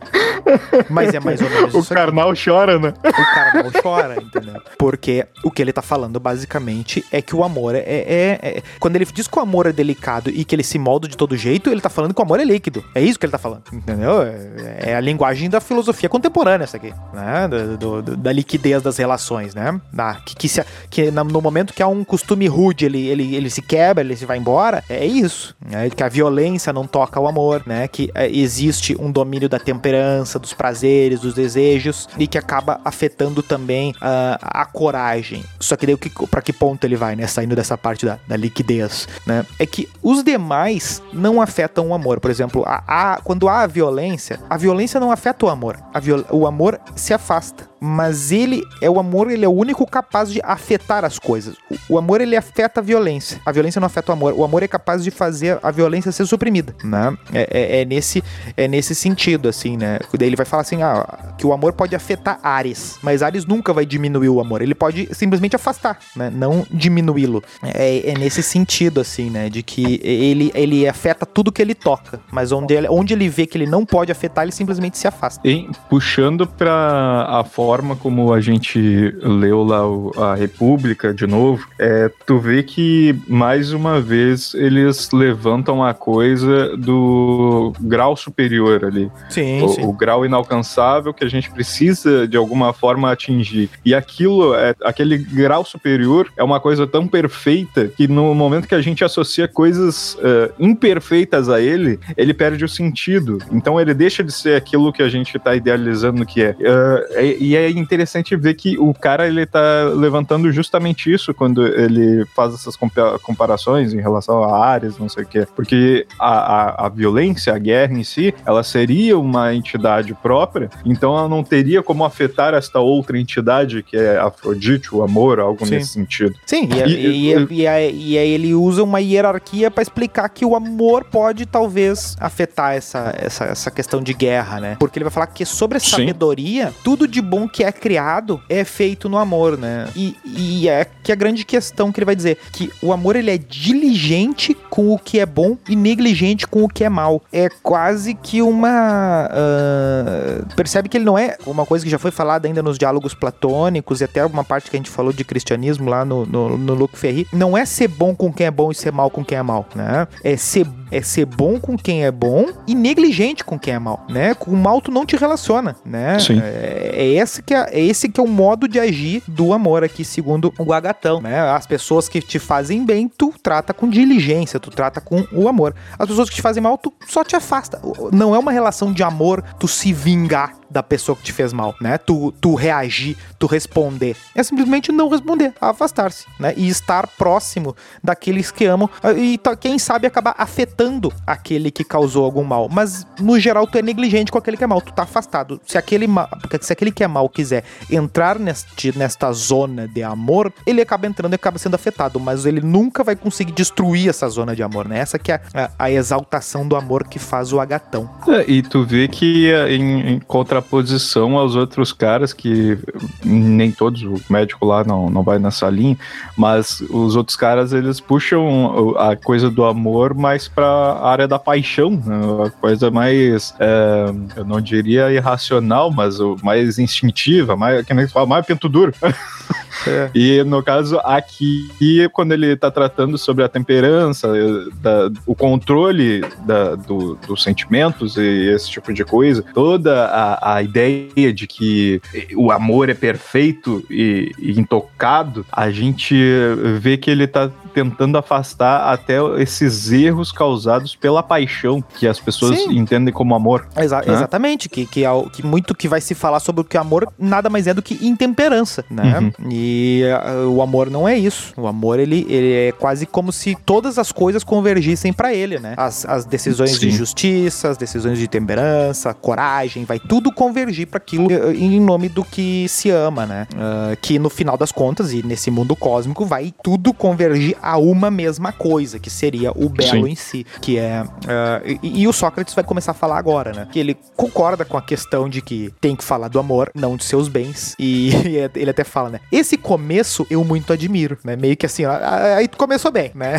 Mas é mais ou menos O isso aqui carnal chora, né? o cara não chora, entendeu? Porque o que ele tá falando basicamente é que o amor é, é- é- Quando ele diz que o amor é delicado e que ele se molda de todo jeito, ele tá falando que o amor é líquido. É isso que ele tá falando, entendeu? É, é a linguagem da filosofia contemporânea, essa aqui, né? Do- do- da liquidez das relações, né? Que que, se, que no momento que há um costume rude, ele, ele, ele se quebra, ele se vai embora, é isso. Né? Que a violência não toca o amor, né? Que é, existe um domínio da temperança, dos prazeres, dos desejos e que acaba afetando também ah, a coragem. Só que daí para que ponto ele vai, né? Saindo dessa parte da, da liquidez, né? É que os demais não afetam o amor. Por exemplo, a, a- quando há a violência, a violência não afeta o amor. Viol- o amor se afasta. Mas ele é o amor, ele é o único capaz de afetar as coisas. O, o amor ele afeta a violência. A violência não afeta o amor. O amor é capaz de fazer a violência ser suprimida, né? É, é- é nesse é nesse sentido, assim, né? Daí ele vai falar assim, ah, que o amor pode afetar Ares, mas Ares nunca vai diminuir o amor. Ele pode simplesmente afastar, né? Não diminuí-lo. É, é nesse sentido, assim, né? De que ele, ele afeta tudo que ele toca, mas onde ele, onde ele vê que ele não pode afetar, ele simplesmente se afasta. E puxando pra a forma como a gente leu lá o- a República de novo, é, tu vê que mais uma vez eles levantam a coisa do grau superior ali. Sim, o, o grau inalcançável que a gente precisa de alguma forma atingir. E aquilo, é, aquele grau superior é uma coisa tão perfeita que no momento que a gente associa coisas é, imperfeitas a ele, ele perde o sentido. Então ele deixa de ser aquilo que a gente está idealizando que é. É, é- E é interessante ver que o cara ele tá levantando justamente isso quando ele faz essas compa- comparações em relação a áreas, não sei o que. Porque a, a, a violência, a guerra em si, ela seria uma entidade própria, então ela não teria como afetar esta outra entidade que é Afrodite, o amor, algo Sim. nesse sentido. Sim, e, E- e- e- e aí- e aí ele usa uma hierarquia pra explicar que o amor pode talvez afetar essa, essa, essa questão de guerra, né? Porque ele vai falar que sobre a Sim. sabedoria, tudo de bom não que é criado é feito no amor, né? E, e é que a grande questão que ele vai dizer que o amor ele é diligente com o que é bom e negligente com o que é mal. É quase que uma uh, percebe que ele não é uma coisa que já foi falada ainda nos diálogos platônicos e até uma parte que a gente falou de cristianismo lá no, no, no Luc Ferry. Não é ser bom com quem é bom e ser mal com quem é mal, né? É ser é ser bom com quem é bom e negligente com quem é mal, né? Com o mal tu não te relaciona, né? Sim. É, é esse que é, esse que é o modo de agir do amor aqui, segundo o Agatão, né? As pessoas que te fazem bem, tu trata com diligência, tu trata com o amor. As pessoas que te fazem mal, tu só te afasta. Não é uma relação de amor tu se vingar da pessoa que te fez mal, né? Tu, tu reagir, tu responder. É simplesmente não responder, afastar-se, né? E estar próximo daqueles que amam e quem sabe acabar afetando aquele que causou algum mal. Mas no geral tu é negligente com aquele que é mal, tu tá afastado. Se aquele, se aquele que é mal quiser entrar neste, nesta zona de amor, ele acaba entrando e acaba sendo afetado, mas ele nunca vai conseguir destruir essa zona de amor, né? Essa que é a, a exaltação do amor que faz o agatão. É, e tu vê que em, em contra contraposição aos outros caras que nem todos, o médico lá não, não vai nessa linha, mas os outros caras eles puxam a coisa do amor mais para a área da paixão, né? a coisa mais, é, eu não diria irracional, mas mais instintiva, mais, que nem fala, mais pinto duro. (laughs) É. E no caso aqui, quando ele está tratando sobre a temperança, da, o controle da, do, dos sentimentos e esse tipo de coisa, toda a, a ideia de que o amor é perfeito e, e intocado, a gente vê que ele está tentando afastar até esses erros causados pela paixão que as pessoas Sim. entendem como amor. Exa né? Exatamente, que, que, é, que muito que vai se falar sobre o que é amor nada mais é do que intemperança, né? Uhum. E uh, o amor não é isso. O amor, ele, ele é quase como se todas as coisas convergissem para ele, né? As, as decisões Sim. de justiça, as decisões de temperança, coragem, vai tudo convergir para aquilo uh, em nome do que se ama, né? Uh, que no final das contas, e nesse mundo cósmico, vai tudo convergir a uma mesma coisa, que seria o belo Sim. em si, que é... Uh, e, e, o Sócrates vai começar a falar agora, né? Que ele concorda com a questão de que tem que falar do amor, não de seus bens, e (laughs) ele até fala, né? Esse começo eu muito admiro, né? Meio que assim, ó, aí tu começou bem, né?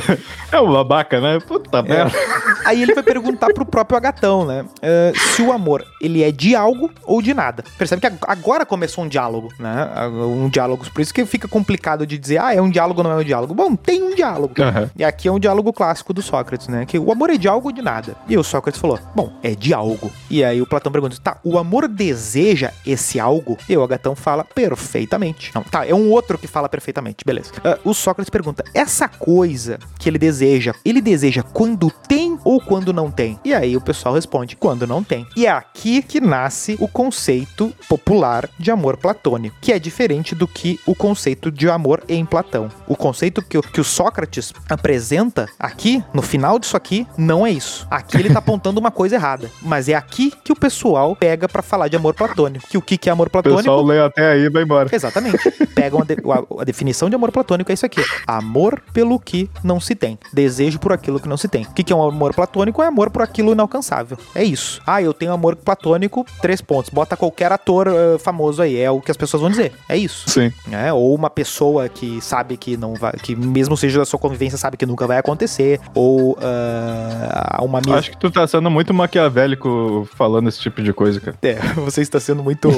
(laughs) é um babaca, né? Puta é. merda. Aí ele vai perguntar pro próprio Agatão, né? Uh, se o amor, ele é de algo ou de nada. Percebe que agora começou um diálogo, né? Um diálogo, por isso que fica complicado de dizer, ah, é um diálogo ou não é um diálogo. Bom, tem um diálogo. Uhum. E aqui é um diálogo clássico do Sócrates, né? Que o amor é de algo ou de nada. E o Sócrates falou: Bom, é de algo. E aí o Platão pergunta: Tá, o amor deseja esse algo? E o Agatão fala perfeitamente. Não, tá, é um outro que fala perfeitamente, beleza. Uh, o Sócrates pergunta: Essa coisa que ele deseja, ele deseja quando tem ou quando não tem? E aí o pessoal responde: Quando não tem. E é aqui que nasce o conceito popular de amor platônico, que é diferente do que o conceito de amor em Platão. O conceito que que, o Sócrates apresenta aqui, no final disso aqui, não é isso. Aqui ele tá apontando uma coisa errada. Mas é aqui que o pessoal pega para falar de amor platônico. Que o que, que é amor platônico? O pessoal lê até aí e vai embora. Exatamente. Pegam de, a, a, definição de amor platônico é isso aqui. Amor pelo que não se tem. Desejo por aquilo que não se tem. O que, que é um amor platônico? É amor por aquilo inalcançável. É isso. Ah, eu tenho amor platônico, três pontos. Bota qualquer ator uh, famoso aí. É o que as pessoas vão dizer. É isso. Sim. É, ou uma pessoa que sabe que não vai. que mesmo seja da sua convivência, sabe que nunca vai acontecer, ou uh, uma amiga... Acho que tu tá sendo muito maquiavélico falando esse tipo de coisa, cara. É, (laughs) você está sendo muito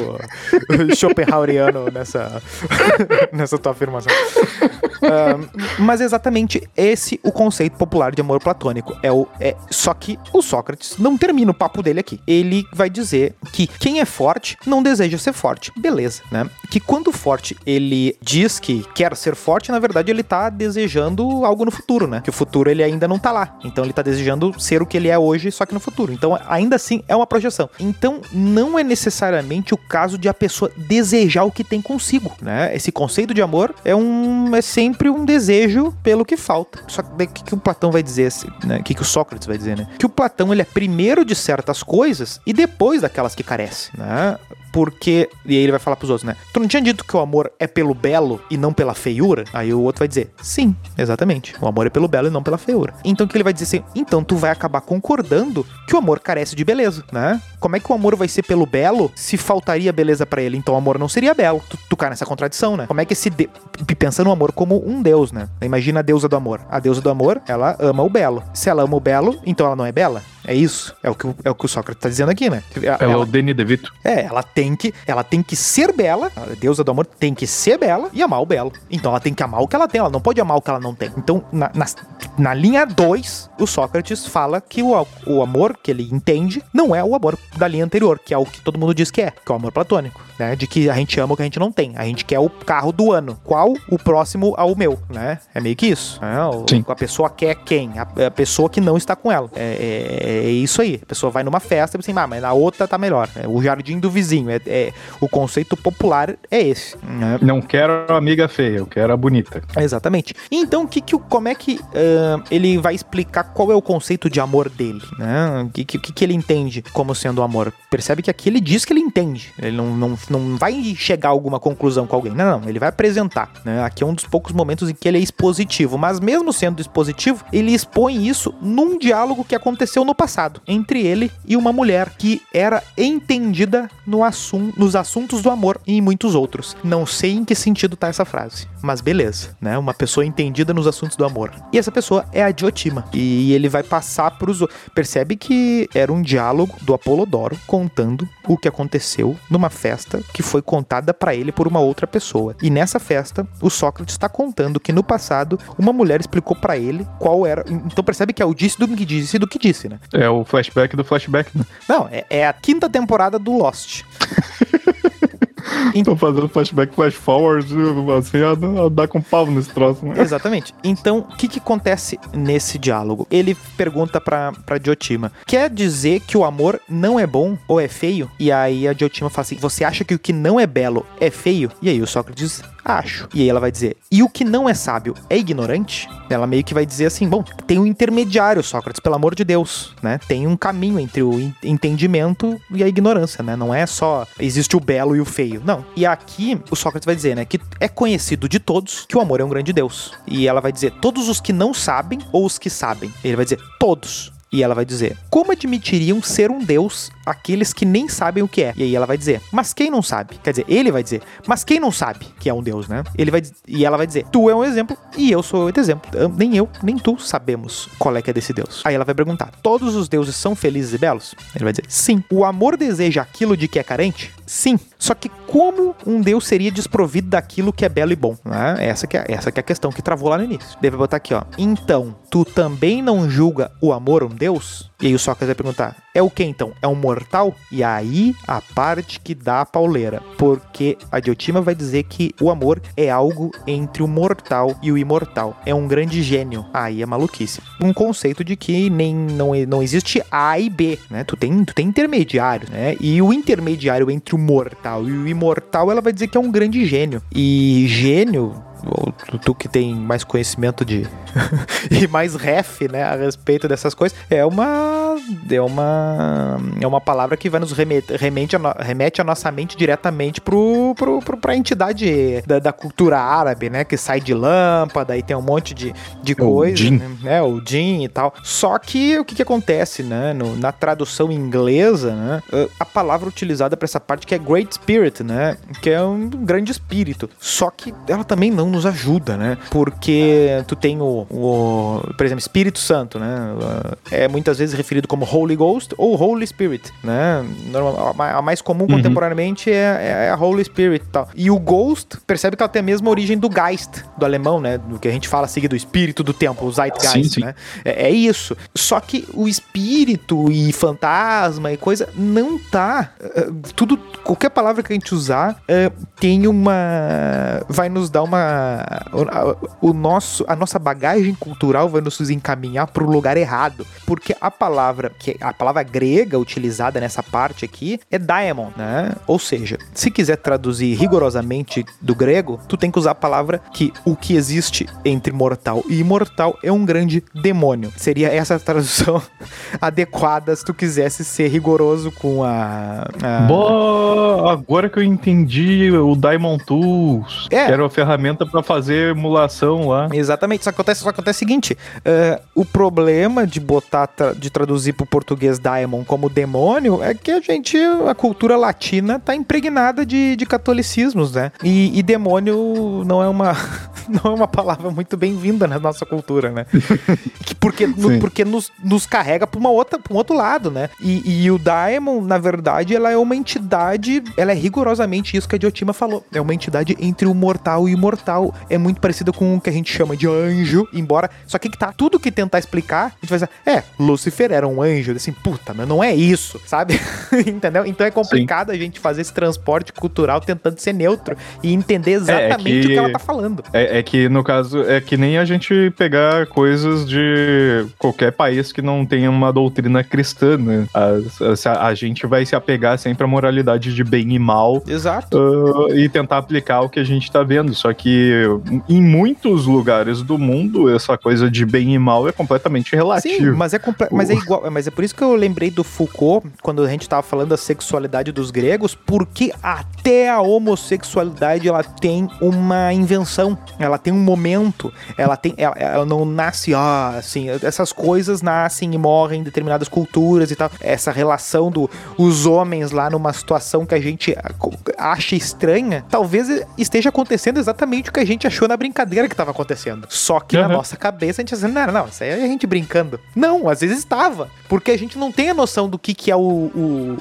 (laughs) Schopenhaueriano nessa, (laughs) nessa tua afirmação. Uh, mas exatamente esse o conceito popular de amor platônico. É o, é, só que o Sócrates não termina o papo dele aqui. Ele vai dizer que quem é forte não deseja ser forte. Beleza, né? Que quando forte ele diz que quer ser forte, na verdade ele tá desejando algo no futuro, né? Que o futuro ele ainda não tá lá. Então ele tá desejando ser o que ele é hoje, só que no futuro. Então ainda assim é uma projeção. Então não é necessariamente o caso de a pessoa desejar o que tem consigo, né? Esse conceito de amor é um é sempre um desejo pelo que falta. Só que o que, que o Platão vai dizer, assim, né? O que, que o Sócrates vai dizer, né? Que o Platão ele é primeiro de certas coisas e depois daquelas que carece, né? Porque. E aí ele vai falar pros outros, né? Tu não tinha dito que o amor é pelo belo e não pela feiura? Aí o outro vai dizer, sim, exatamente. O amor é pelo belo e não pela feiura. Então o que ele vai dizer assim? Então tu vai acabar concordando que o amor carece de beleza, né? Como é que o amor vai ser pelo belo se faltaria beleza pra ele? Então o amor não seria belo. Tu, tu cai nessa contradição, né? Como é que esse. De... Pensa no amor como um deus, né? Imagina a deusa do amor. A deusa do amor, ela ama o belo. Se ela ama o belo, então ela não é bela? É isso. É o que, o- é o, que o Sócrates tá dizendo aqui, né? Ela é o Danny DeVito. É, ela tem que, ela tem que ser bela, a deusa do amor tem que ser bela e amar o belo. Então ela tem que amar o que ela tem, ela não pode amar o que ela não tem. Então, na, na, na linha 2, o Sócrates fala que o, o amor que ele entende não é o amor da linha anterior, que é o que todo mundo diz que é, que é o amor platônico, né? De que a gente ama o que a gente não tem. A gente quer o carro do ano. Qual o próximo ao meu, né? É meio que isso. né? O-. A pessoa quer quem? A, a pessoa que não está com ela. É, é- é isso aí. A pessoa vai numa festa e assim, ah, mas na outra tá melhor. É o jardim do vizinho. É, é- o conceito popular é esse. né? Não quero a amiga feia, eu quero a bonita. Exatamente. Então, que que, como é que ah, ele vai explicar qual é o conceito de amor dele? Né? O que, que, que ele entende como sendo amor? Percebe que aqui ele diz que ele entende. Ele não, não, não vai chegar a alguma conclusão com alguém. Não, não. Ele vai apresentar. Né? Aqui é um dos poucos momentos em que ele é expositivo. Mas mesmo sendo expositivo, ele expõe isso num diálogo que aconteceu no passado entre ele e uma mulher que era entendida no assum nos assuntos do amor e em muitos outros. Não sei em que sentido tá essa frase, mas beleza, né? Uma pessoa entendida nos assuntos do amor. E essa pessoa é a Diotima. E ele vai passar pros. Percebe que era um diálogo do Apolodoro contando o que aconteceu numa festa que foi contada pra ele por uma outra pessoa. E nessa festa, o Sócrates está contando que no passado uma mulher explicou pra ele qual era. Então percebe que é o disse do que disse do que disse, né? É o flashback do flashback, né? Não, é, é a quinta temporada do Lost. (laughs) Tô fazendo flashback, flash forward, assim, a, a dar com pau nesse troço, né? Exatamente. Então, o que, que acontece nesse diálogo? Ele pergunta pra, pra Diotima: Quer dizer que o amor não é bom ou é feio? E aí a Diotima fala assim: Você acha que o que não é belo é feio? E aí o Sócrates Acho. E aí ela vai dizer: E o que não é sábio é ignorante? Ela meio que vai dizer assim: Bom, tem um intermediário, Sócrates, pelo amor de Deus, né? Tem um caminho entre o en- entendimento e a ignorância, né? Não é só existe o belo e o feio. Não. E aqui o Sócrates vai dizer, né, que é conhecido de todos que o amor é um grande Deus. E ela vai dizer todos os que não sabem ou os que sabem. Ele vai dizer todos. E ela vai dizer: Como admitiriam ser um Deus aqueles que nem sabem o que é? E aí ela vai dizer: Mas quem não sabe? Quer dizer, ele vai dizer: Mas quem não sabe que é um Deus, né? Ele vai e ela vai dizer: Tu é um exemplo e eu sou outro exemplo. Nem eu, nem tu sabemos qual é que é desse Deus. Aí ela vai perguntar: Todos os deuses são felizes e belos? Ele vai dizer: Sim. O amor deseja aquilo de que é carente? Sim. Só que como um Deus seria desprovido daquilo que é belo e bom? Né? Essa, que é, essa que é a questão que travou lá no início. Deve botar aqui, ó. Então, tu também não julga o amor um Deus? E aí o Sócrates vai perguntar: é o que então? É um E aí a parte que dá a pauleira. Porque a Diotima vai dizer que o amor é algo entre o mortal e o imortal. É um grande gênio. Aí é maluquice. Um conceito de que nem não, não existe A e B, né? Tu tem, tu tem intermediário, né? E o intermediário entre o mortal e o imortal, ela vai dizer que é um grande gênio. E gênio, tu, tu que tem mais conhecimento de (laughs) e mais ref, né, a respeito dessas coisas, é uma é uma é uma palavra que vai nos remete, remete, a, no- remete a nossa mente diretamente pro, pro, pro pra entidade da, da cultura árabe, né, que sai de lâmpada e tem um monte de, de É o coisa, djinn. né, o Jin e tal. Só que o que, que acontece, né, no- na tradução inglesa, né, a palavra utilizada para essa parte que é Great Spirit, né, que é um grande espírito. Só que ela também não nos ajuda, né, porque tu tem o, o por exemplo, Espírito Santo, né, é muitas vezes referido como Holy Ghost ou Holy Spirit, né, Normal- a ma- a mais comum contemporaneamente é, é a Holy Spirit e tal. E o Ghost, percebe que ela tem a mesma origem do Geist, do alemão, né, do que a gente fala seguido, do espírito do tempo, o Zeitgeist, Sim, sim. né. É, é isso. Só que o espírito e fantasma e coisa não tá. eh, Tudo, qualquer palavra que a gente usar eh, tem uma. Vai nos dar uma. O, o nosso, a nossa bagagem cultural vai nos encaminhar pro lugar errado. Porque a palavra que a palavra grega utilizada nessa parte aqui é daemon, né? Ou seja, se quiser traduzir rigorosamente do grego, tu tem que usar a palavra que o que existe entre mortal e imortal é um grande demônio. Seria essa a tradução (laughs) adequada se tu quisesse ser rigoroso com a, a... Boa! Agora que eu entendi o Diamond Tools, É. que era uma ferramenta pra fazer emulação lá. Exatamente, só que acontece, só acontece o seguinte: eh, o problema de botar, tra- de traduzir pro português Daemon como demônio é que a gente, a cultura latina tá impregnada de, de catolicismos, né? E, e demônio não é uma (laughs) não é uma palavra muito bem-vinda na nossa cultura, né? Que (laughs) porque no- porque nos, nos carrega pra, uma outra, pra um outro lado, né? E, e o Daemon, na verdade, ela é uma entidade, ela é rigorosamente isso que a Diotima falou. É uma entidade entre o mortal e o imortal. É muito parecida com o que a gente chama de anjo, embora. Só que que tá tudo que tentar explicar, a gente vai dizer, é, Lúcifer era um anjo. Assim, puta, mas não é isso, sabe? (laughs) Entendeu? Então é complicado a gente fazer esse transporte cultural tentando ser neutro e entender exatamente que- o que ela tá falando. É, é que, no caso, é que nem a gente pegar coisas de qualquer país que não tenha uma doutrina cristã, né? A, a- a gente vai se apegar sempre à moralidade de bem e mal Exato. ah, e tentar aplicar o que a gente tá vendo. Só que em muitos lugares do mundo, essa coisa de bem e mal é completamente Sim, relativo. mas é, mas é igual. Mas é por isso que eu lembrei do Foucault quando a gente tava falando da sexualidade dos gregos, porque até a homossexualidade ela tem uma invenção, ela tem um momento, ela tem, ela, ela não nasce, ah, assim, essas coisas nascem e morrem em determinadas culturas e tal. Essa relação do os homens lá numa situação que a gente acha estranha, talvez esteja acontecendo exatamente o que a gente achou na brincadeira que tava acontecendo. Só que na Uhum. nossa cabeça a gente dizendo, não, não, isso aí é a gente brincando. Não, às vezes estava. Porque a gente não tem a noção do que, que é o, o-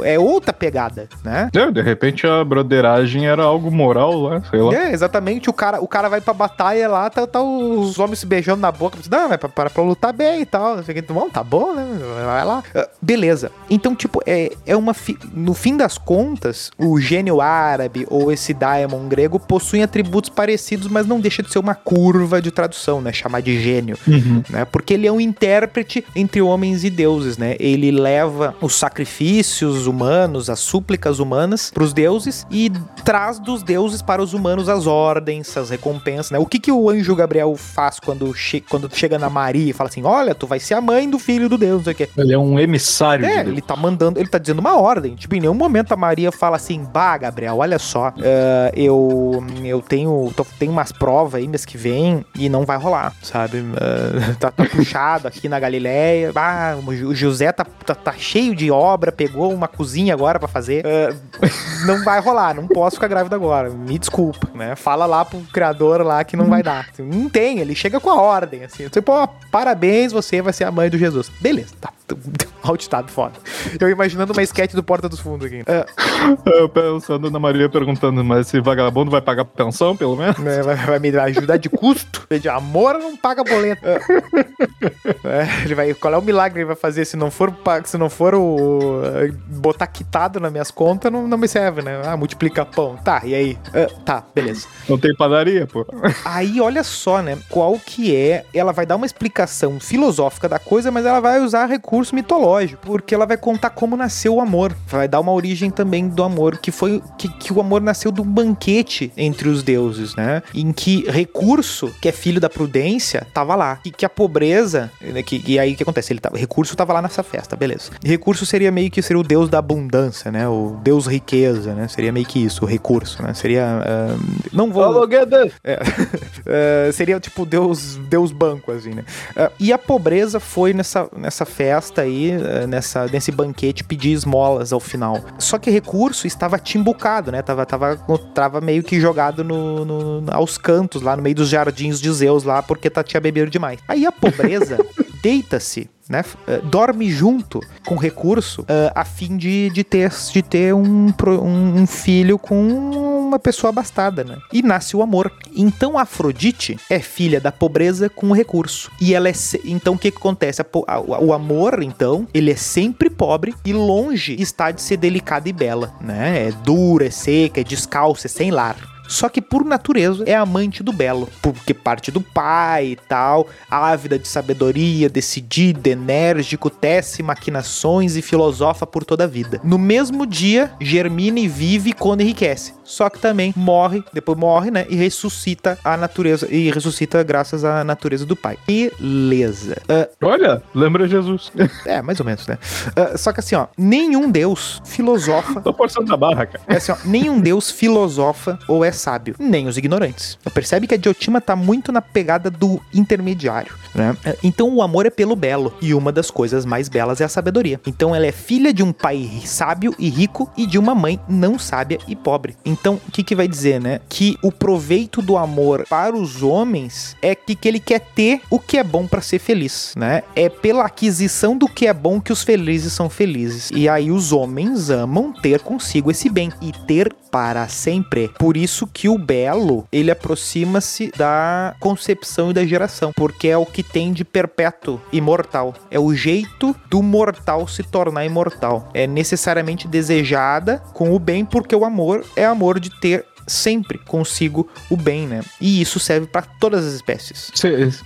o- É outra pegada, né? É, de repente a broderagem era algo moral lá, sei lá. É, exatamente. O cara, o cara vai pra batalha lá, tá, tá os homens se beijando na boca. Não, é pra, para pra lutar bem e tal. Bom, tá bom, né? Vai lá. Ah, Beleza. Então, tipo, é, é uma. fi- No fim das contas, o gênio árabe ou esse daemon grego possuem atributos parecidos, mas não deixa de ser uma curva de tradução, né? Chamar de gênio Uhum. né? Porque ele é um intérprete entre homens e deuses, né? Ele leva os sacrifícios humanos, as súplicas humanas para os deuses e traz dos deuses para os humanos as ordens, as recompensas, né? O que que o anjo Gabriel faz quando, che quando chega na Maria e fala assim: "Olha, tu vai ser a mãe do filho do Deus", não sei o quê. Ele é um emissário É, de ele tá mandando, ele tá dizendo uma ordem. Tipo, em nenhum momento a Maria fala assim, bah, Gabriel, olha só, eh, eu eu tenho, tô- tenho umas provas aí mês que vem e não vai rolar, sabe? Eh, tá, tá puxado aqui na Galileia. Ah, o José tá, tá, tá cheio de obra, pegou uma cozinha agora pra fazer. Eh, (laughs) não vai rolar, não posso ficar grávida agora. Me desculpa, né? Fala lá pro criador lá que não vai dar. Não tem, ele chega com a ordem, assim. Tipo, ó, parabéns, você vai ser a mãe do Jesus. Beleza, tá. (laughs) O ditado foda. Eu imaginando uma sketch do Porta dos Fundos aqui. Ah, Eu pensando na Maria perguntando, mas esse vagabundo vai pagar pensão, pelo menos? né, vai, vai me ajudar de custo? De amor não paga boleto. Ah. É, ele vai, qual é o milagre que ele vai fazer se não for, se não for o botar quitado nas minhas contas, não, não me serve, né? Ah, multiplica pão. Tá, e aí? Ah, tá, beleza. Não tem padaria, pô. Aí olha só, né? Qual que é? Ela vai dar uma explicação filosófica da coisa, mas ela vai usar recurso mitológico, porque ela vai contar como nasceu o amor. Vai dar uma origem também do amor, que foi que, que o amor nasceu de um banquete entre os deuses, né? Em que recurso, que é filho da prudência, tava lá. E que a pobreza, né, que, e aí o que acontece? Ele tava, recurso tava lá nessa festa, beleza. Recurso seria meio que seria o deus da abundância, né? O deus riqueza, né? Seria meio que isso, o recurso, né? Seria ah, não vou é. (laughs) É, seria tipo Deus, Deus banco, assim, né? É, e a pobreza foi nessa, nessa festa aí, é, nessa, nesse banquete, pedir esmolas ao final. Só que recurso estava timbucado, né? Tava, tava, tava meio que jogado no, no- aos cantos, lá no meio dos jardins de Zeus, lá, porque tinha bebido demais. Aí a pobreza (laughs) deita-se né, eh, dorme junto com recurso eh, a fim de, de ter, de ter um, um, um filho com uma pessoa abastada, né? E nasce o amor. Então Afrodite é filha da pobreza com recurso. E ela é. se- Então o que, que acontece? O amor, então, ele é sempre pobre e longe está de ser delicada e bela, né? É dura, é seca, é descalça, é sem lar. Só que por natureza é amante do belo, porque parte do pai e tal, ávida de sabedoria, decidida, enérgico, tece maquinações e filosofa por toda a vida. No mesmo dia, germina e vive quando enriquece. Só que também morre, depois morre, né? E ressuscita a natureza. E ressuscita graças à natureza do pai. Beleza. Uh, Olha, lembra Jesus. (laughs) é, mais ou menos, né? Uh, só que assim, ó, nenhum deus filosofa. Tô forçando a barra, cara. É assim, ó, nenhum deus filosofa ou é sábio, nem os ignorantes. Percebe que a Diotima tá muito na pegada do intermediário, né? Então o amor é pelo belo, e uma das coisas mais belas é a sabedoria. Então ela é filha de um pai sábio e rico e de uma mãe não sábia e pobre. Então, o que que vai dizer, né? Que o proveito do amor para os homens é que, que ele quer ter o que é bom para ser feliz, né? É pela aquisição do que é bom que os felizes são felizes. E aí os homens amam ter consigo esse bem e ter para sempre. Por isso que o belo, ele aproxima-se da concepção e da geração, porque é o que tem de perpétuo, imortal. É o jeito do mortal se tornar imortal. É necessariamente desejada com o bem, porque o amor é amor de ter sempre consigo o bem, né? E isso serve para todas as espécies.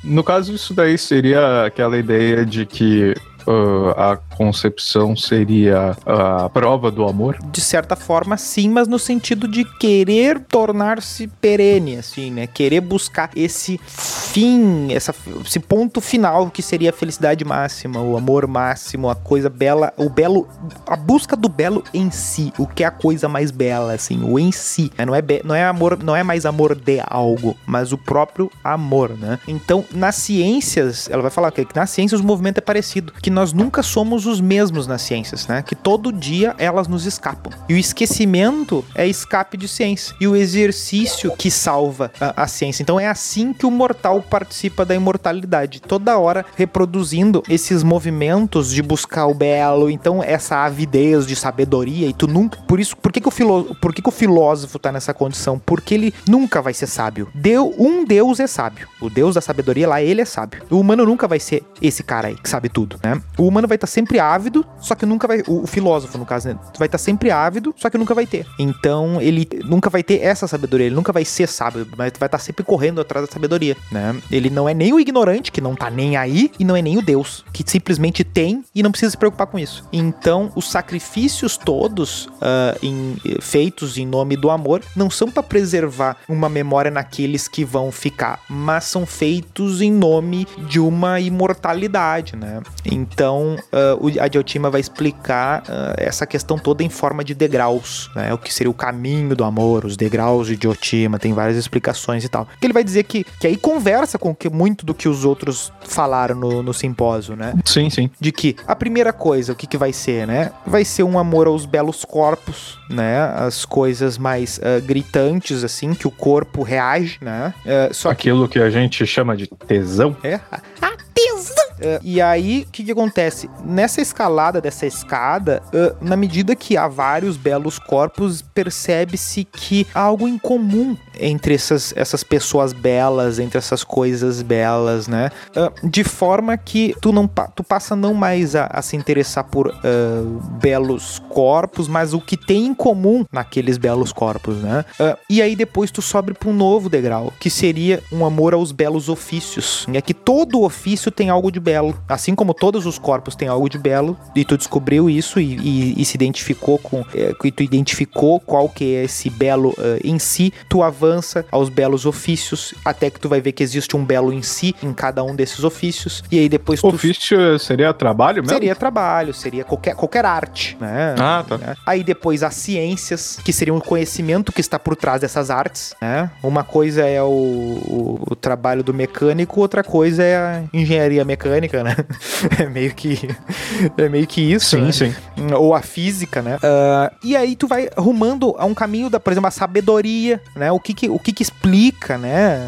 No caso, isso daí seria aquela ideia de que uh, a concepção seria a prova do amor? De certa forma, sim, mas no sentido de querer tornar-se perene, assim, né? Querer buscar esse fim, essa, esse ponto final que seria a felicidade máxima, o amor máximo, a coisa bela, o belo, a busca do belo em si, o que é a coisa mais bela, assim, o em si. Né? Não é, não é amor, não é mais amor de algo, mas o próprio amor, né? Então, nas ciências, ela vai falar que nas ciências o movimento é parecido, que nós nunca somos os mesmos nas ciências, né? Que todo dia elas nos escapam. E o esquecimento é escape de ciência. E o exercício que salva a, a ciência. Então é assim que o mortal participa da imortalidade. Toda hora reproduzindo esses movimentos de buscar o belo. Então essa avidez de sabedoria. E tu nunca. Por isso, por que, que, o, filo, por que, que o filósofo tá nessa condição? Porque ele nunca vai ser sábio. Deu, um Deus é sábio. O Deus da sabedoria lá, ele é sábio. O humano nunca vai ser esse cara aí que sabe tudo, né? O humano vai estar tá sempre ávido, só que nunca vai. O, o filósofo, no caso, né? Vai estar tá sempre ávido, só que nunca vai ter. Então, ele nunca vai ter essa sabedoria, ele nunca vai ser sábio, mas vai estar tá sempre correndo atrás da sabedoria, né? Ele não é nem o ignorante, que não tá nem aí, e não é nem o Deus, que simplesmente tem e não precisa se preocupar com isso. Então, os sacrifícios todos uh, em, feitos em nome do amor não são para preservar uma memória naqueles que vão ficar, mas são feitos em nome de uma imortalidade, né? Então, uh, a Diotima vai explicar uh, essa questão toda em forma de degraus, né? O que seria o caminho do amor, os degraus de Diotima, tem várias explicações e tal. Que ele vai dizer que, que aí conversa com que muito do que os outros falaram no, no simpósio, né? Sim, sim. De que a primeira coisa, o que, que vai ser, né? Vai ser um amor aos belos corpos, né? As coisas mais uh, gritantes, assim, que o corpo reage, né? Uh, só Aquilo que... que a gente chama de tesão. É. Ah, tesão! Uh, e aí, o que, que, acontece? Nessa escalada dessa escada, uh, na medida que há vários belos corpos, percebe-se que há algo em comum entre essas, essas pessoas belas, entre essas coisas belas, né? Uh, de forma que tu não tu passa não mais a, a se interessar por belos corpos, mas o que tem em comum naqueles belos corpos, né? e aí depois tu sobe para um novo degrau, que seria um amor aos belos ofícios. É que todo ofício tem algo de belo. Assim como todos os corpos têm algo de belo, e tu descobriu isso e, e, e se identificou com. É, e tu identificou qual que é esse belo uh, em si, tu avança aos belos ofícios, até que tu vai ver que existe um belo em si em cada um desses ofícios. E aí depois tu. Ofício seria trabalho mesmo? Seria trabalho, seria qualquer, qualquer arte, né? Ah, tá. Né? Aí depois as ciências, que seriam o conhecimento que está por trás dessas artes, né? Uma coisa é o, o, o trabalho do mecânico, outra coisa é a engenharia mecânica, né? (laughs) É meio que é meio que isso, sim, né? sim. Ou a física, né? Uh, e aí tu vai rumando a um caminho da, por exemplo, a sabedoria, né? O que que, o que, que explica, né?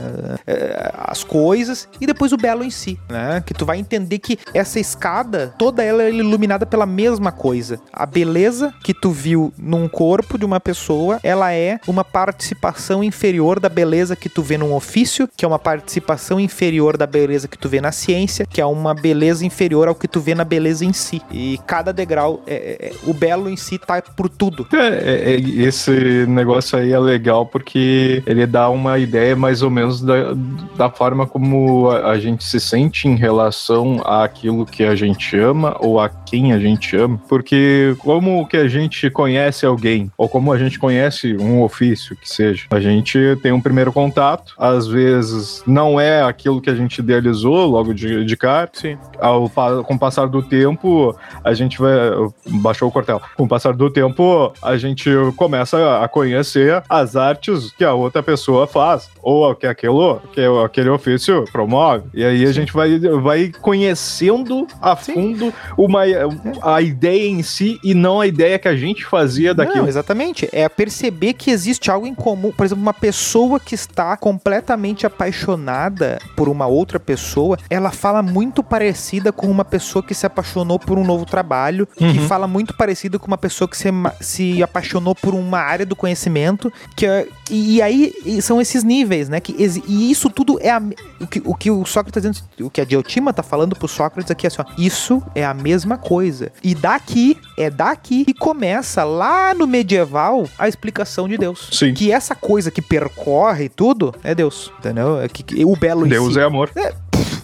Uh, as coisas e depois o belo em si, né? Que tu vai entender que essa escada toda ela é iluminada pela mesma coisa. A beleza que tu viu num corpo de uma pessoa, ela é uma participação inferior da beleza que tu vê num ofício, que é uma participação inferior da beleza que tu vê na ciência, que é uma uma beleza inferior ao que tu vê na beleza em si. E cada degrau, é, é, é o belo em si tá por tudo. É, é, é, esse negócio aí é legal porque ele dá uma ideia mais ou menos da, da forma como a, a gente se sente em relação àquilo que a gente ama ou a quem a gente ama. Porque como que a gente conhece alguém, ou como a gente conhece um ofício que seja, a gente tem um primeiro contato, às vezes não é aquilo que a gente idealizou logo de, de cara. Sim. Ao, com o passar do tempo, a gente vai. Baixou o cortel. Com o passar do tempo, a gente começa a conhecer as artes que a outra pessoa faz, ou que aquilo, que aquele ofício promove. E aí Sim. a gente vai, vai conhecendo a Sim. fundo uma, a ideia em si e não a ideia que a gente fazia daquilo. Não, exatamente. É perceber que existe algo em comum. Por exemplo, uma pessoa que está completamente apaixonada por uma outra pessoa, ela fala muito parecida com uma pessoa que se apaixonou por um novo trabalho, uhum. que fala muito parecido com uma pessoa que se, se apaixonou por uma área do conhecimento, que é, e, e aí são esses níveis, né? Que, e isso tudo é a, o, que, o que o Sócrates tá dizendo, o que a Diotima tá falando pro Sócrates aqui, assim, ó, isso é a mesma coisa. E daqui, é daqui que começa lá no medieval a explicação de Deus. Sim. Que essa coisa que percorre tudo é Deus, entendeu? É que, que o belo Deus si, é amor. É,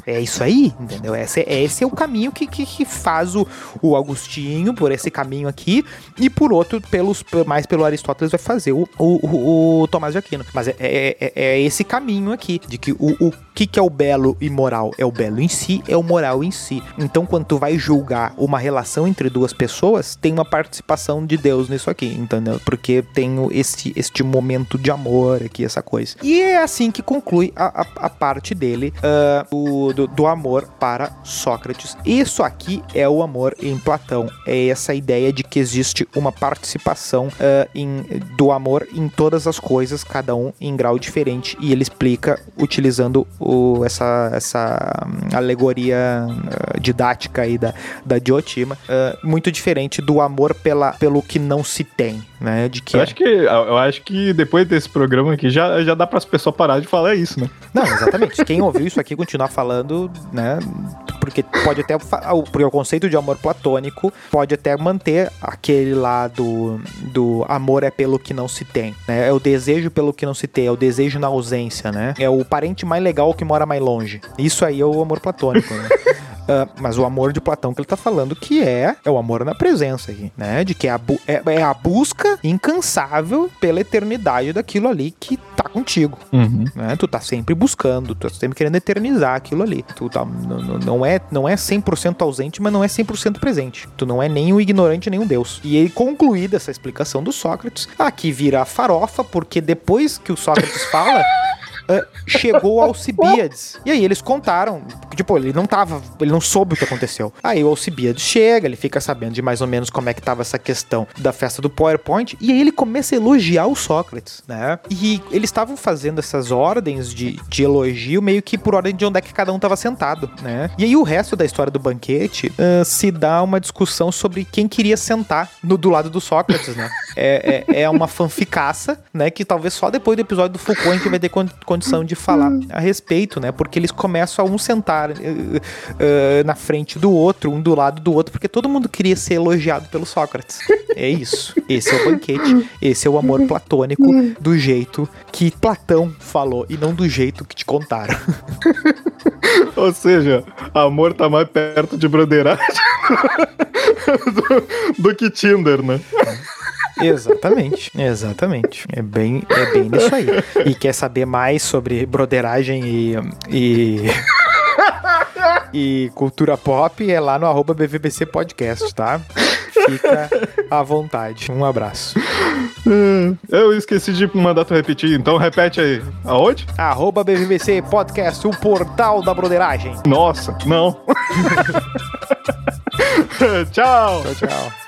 é isso aí, entendeu? Esse, é, esse é o caminho que, que, que, faz o, o Agostinho por esse caminho aqui, e por outro, pelos, mais pelo Aristóteles, vai fazer o, o, o Tomás de Aquino. Mas é, é, é, é esse caminho aqui, de que o, o que, que é o belo e moral? É o belo em si, é o moral em si. Então, quando tu vai julgar uma relação entre duas pessoas, tem uma participação de Deus nisso aqui, entendeu? Porque tem esse, este momento de amor aqui, essa coisa. E é assim que conclui a, a, a parte dele, uh, do, do amor para Sócrates. Isso aqui é o amor em Platão. É essa ideia de que existe uma participação uh, em, do amor em todas as coisas, cada um em grau diferente, e ele explica utilizando o, essa, essa hum, alegoria uh, didática aí da, da Diotima, uh, muito diferente do amor pela, pelo que não se tem, né? De que eu, é... acho que, eu acho que depois desse programa aqui já, já dá para as pessoas parar de falar isso, né? Não, exatamente. Quem ouviu isso aqui continuar falando, né? Porque pode até. Porque o conceito de amor platônico pode até manter aquele lá do, do amor é pelo que não se tem, né? É o desejo pelo que não se tem, é o desejo na ausência, né? É o parente mais legal que mora mais longe. Isso aí é o amor platônico, né? Uh, (laughs) mas o amor de Platão que ele tá falando que é, é o amor na presença aqui, né? De que é a, é, é a busca incansável pela eternidade daquilo ali que tá contigo. Uhum. Né? Tu tá sempre buscando, tu tá sempre querendo eternizar aquilo ali. Tu tá, não, não é, não é 100% ausente, mas não é 100% presente. Tu não é nem um ignorante, nem um deus. E ele concluída essa explicação do Sócrates, aqui vira a farofa, porque depois que o Sócrates fala (laughs) uh, chegou Alcibiades. E aí eles contaram, tipo, ele não tava, ele não soube o que aconteceu. Aí o Alcibiades chega, ele fica sabendo de mais ou menos como é que tava essa questão da festa do PowerPoint, e aí ele começa a elogiar o Sócrates, né? E eles estavam fazendo essas ordens de, de elogio meio que por ordem de onde é que cada um tava sentado, né? E aí o resto da história do banquete uh, se dá uma discussão sobre quem queria sentar no, do lado do Sócrates, né? É, é, é uma fanficaça, né? Que talvez só depois do episódio do Foucault a gente vai ter condição de falar a respeito, né? Porque eles começam a um sentar uh, uh, na frente do outro, um do lado do outro, porque todo mundo queria ser elogiado pelo Sócrates. É isso. Esse é o banquete. Esse é o amor platônico do jeito que Platão falou e não do jeito que te contaram. (laughs) Ou seja, amor tá mais perto de broderagem (laughs) do, do que Tinder, né? Exatamente, exatamente. É bem, é bem isso aí. E quer saber mais sobre broderagem e, e, e cultura pop, é lá no arroba BVBC Podcast, tá? Fica à vontade. Um abraço. Eu esqueci de mandar tu repetir, então repete aí. Aonde? Arroba BVBC Podcast, o portal da broderagem. Nossa, não. (laughs) tchau. Tchau, tchau.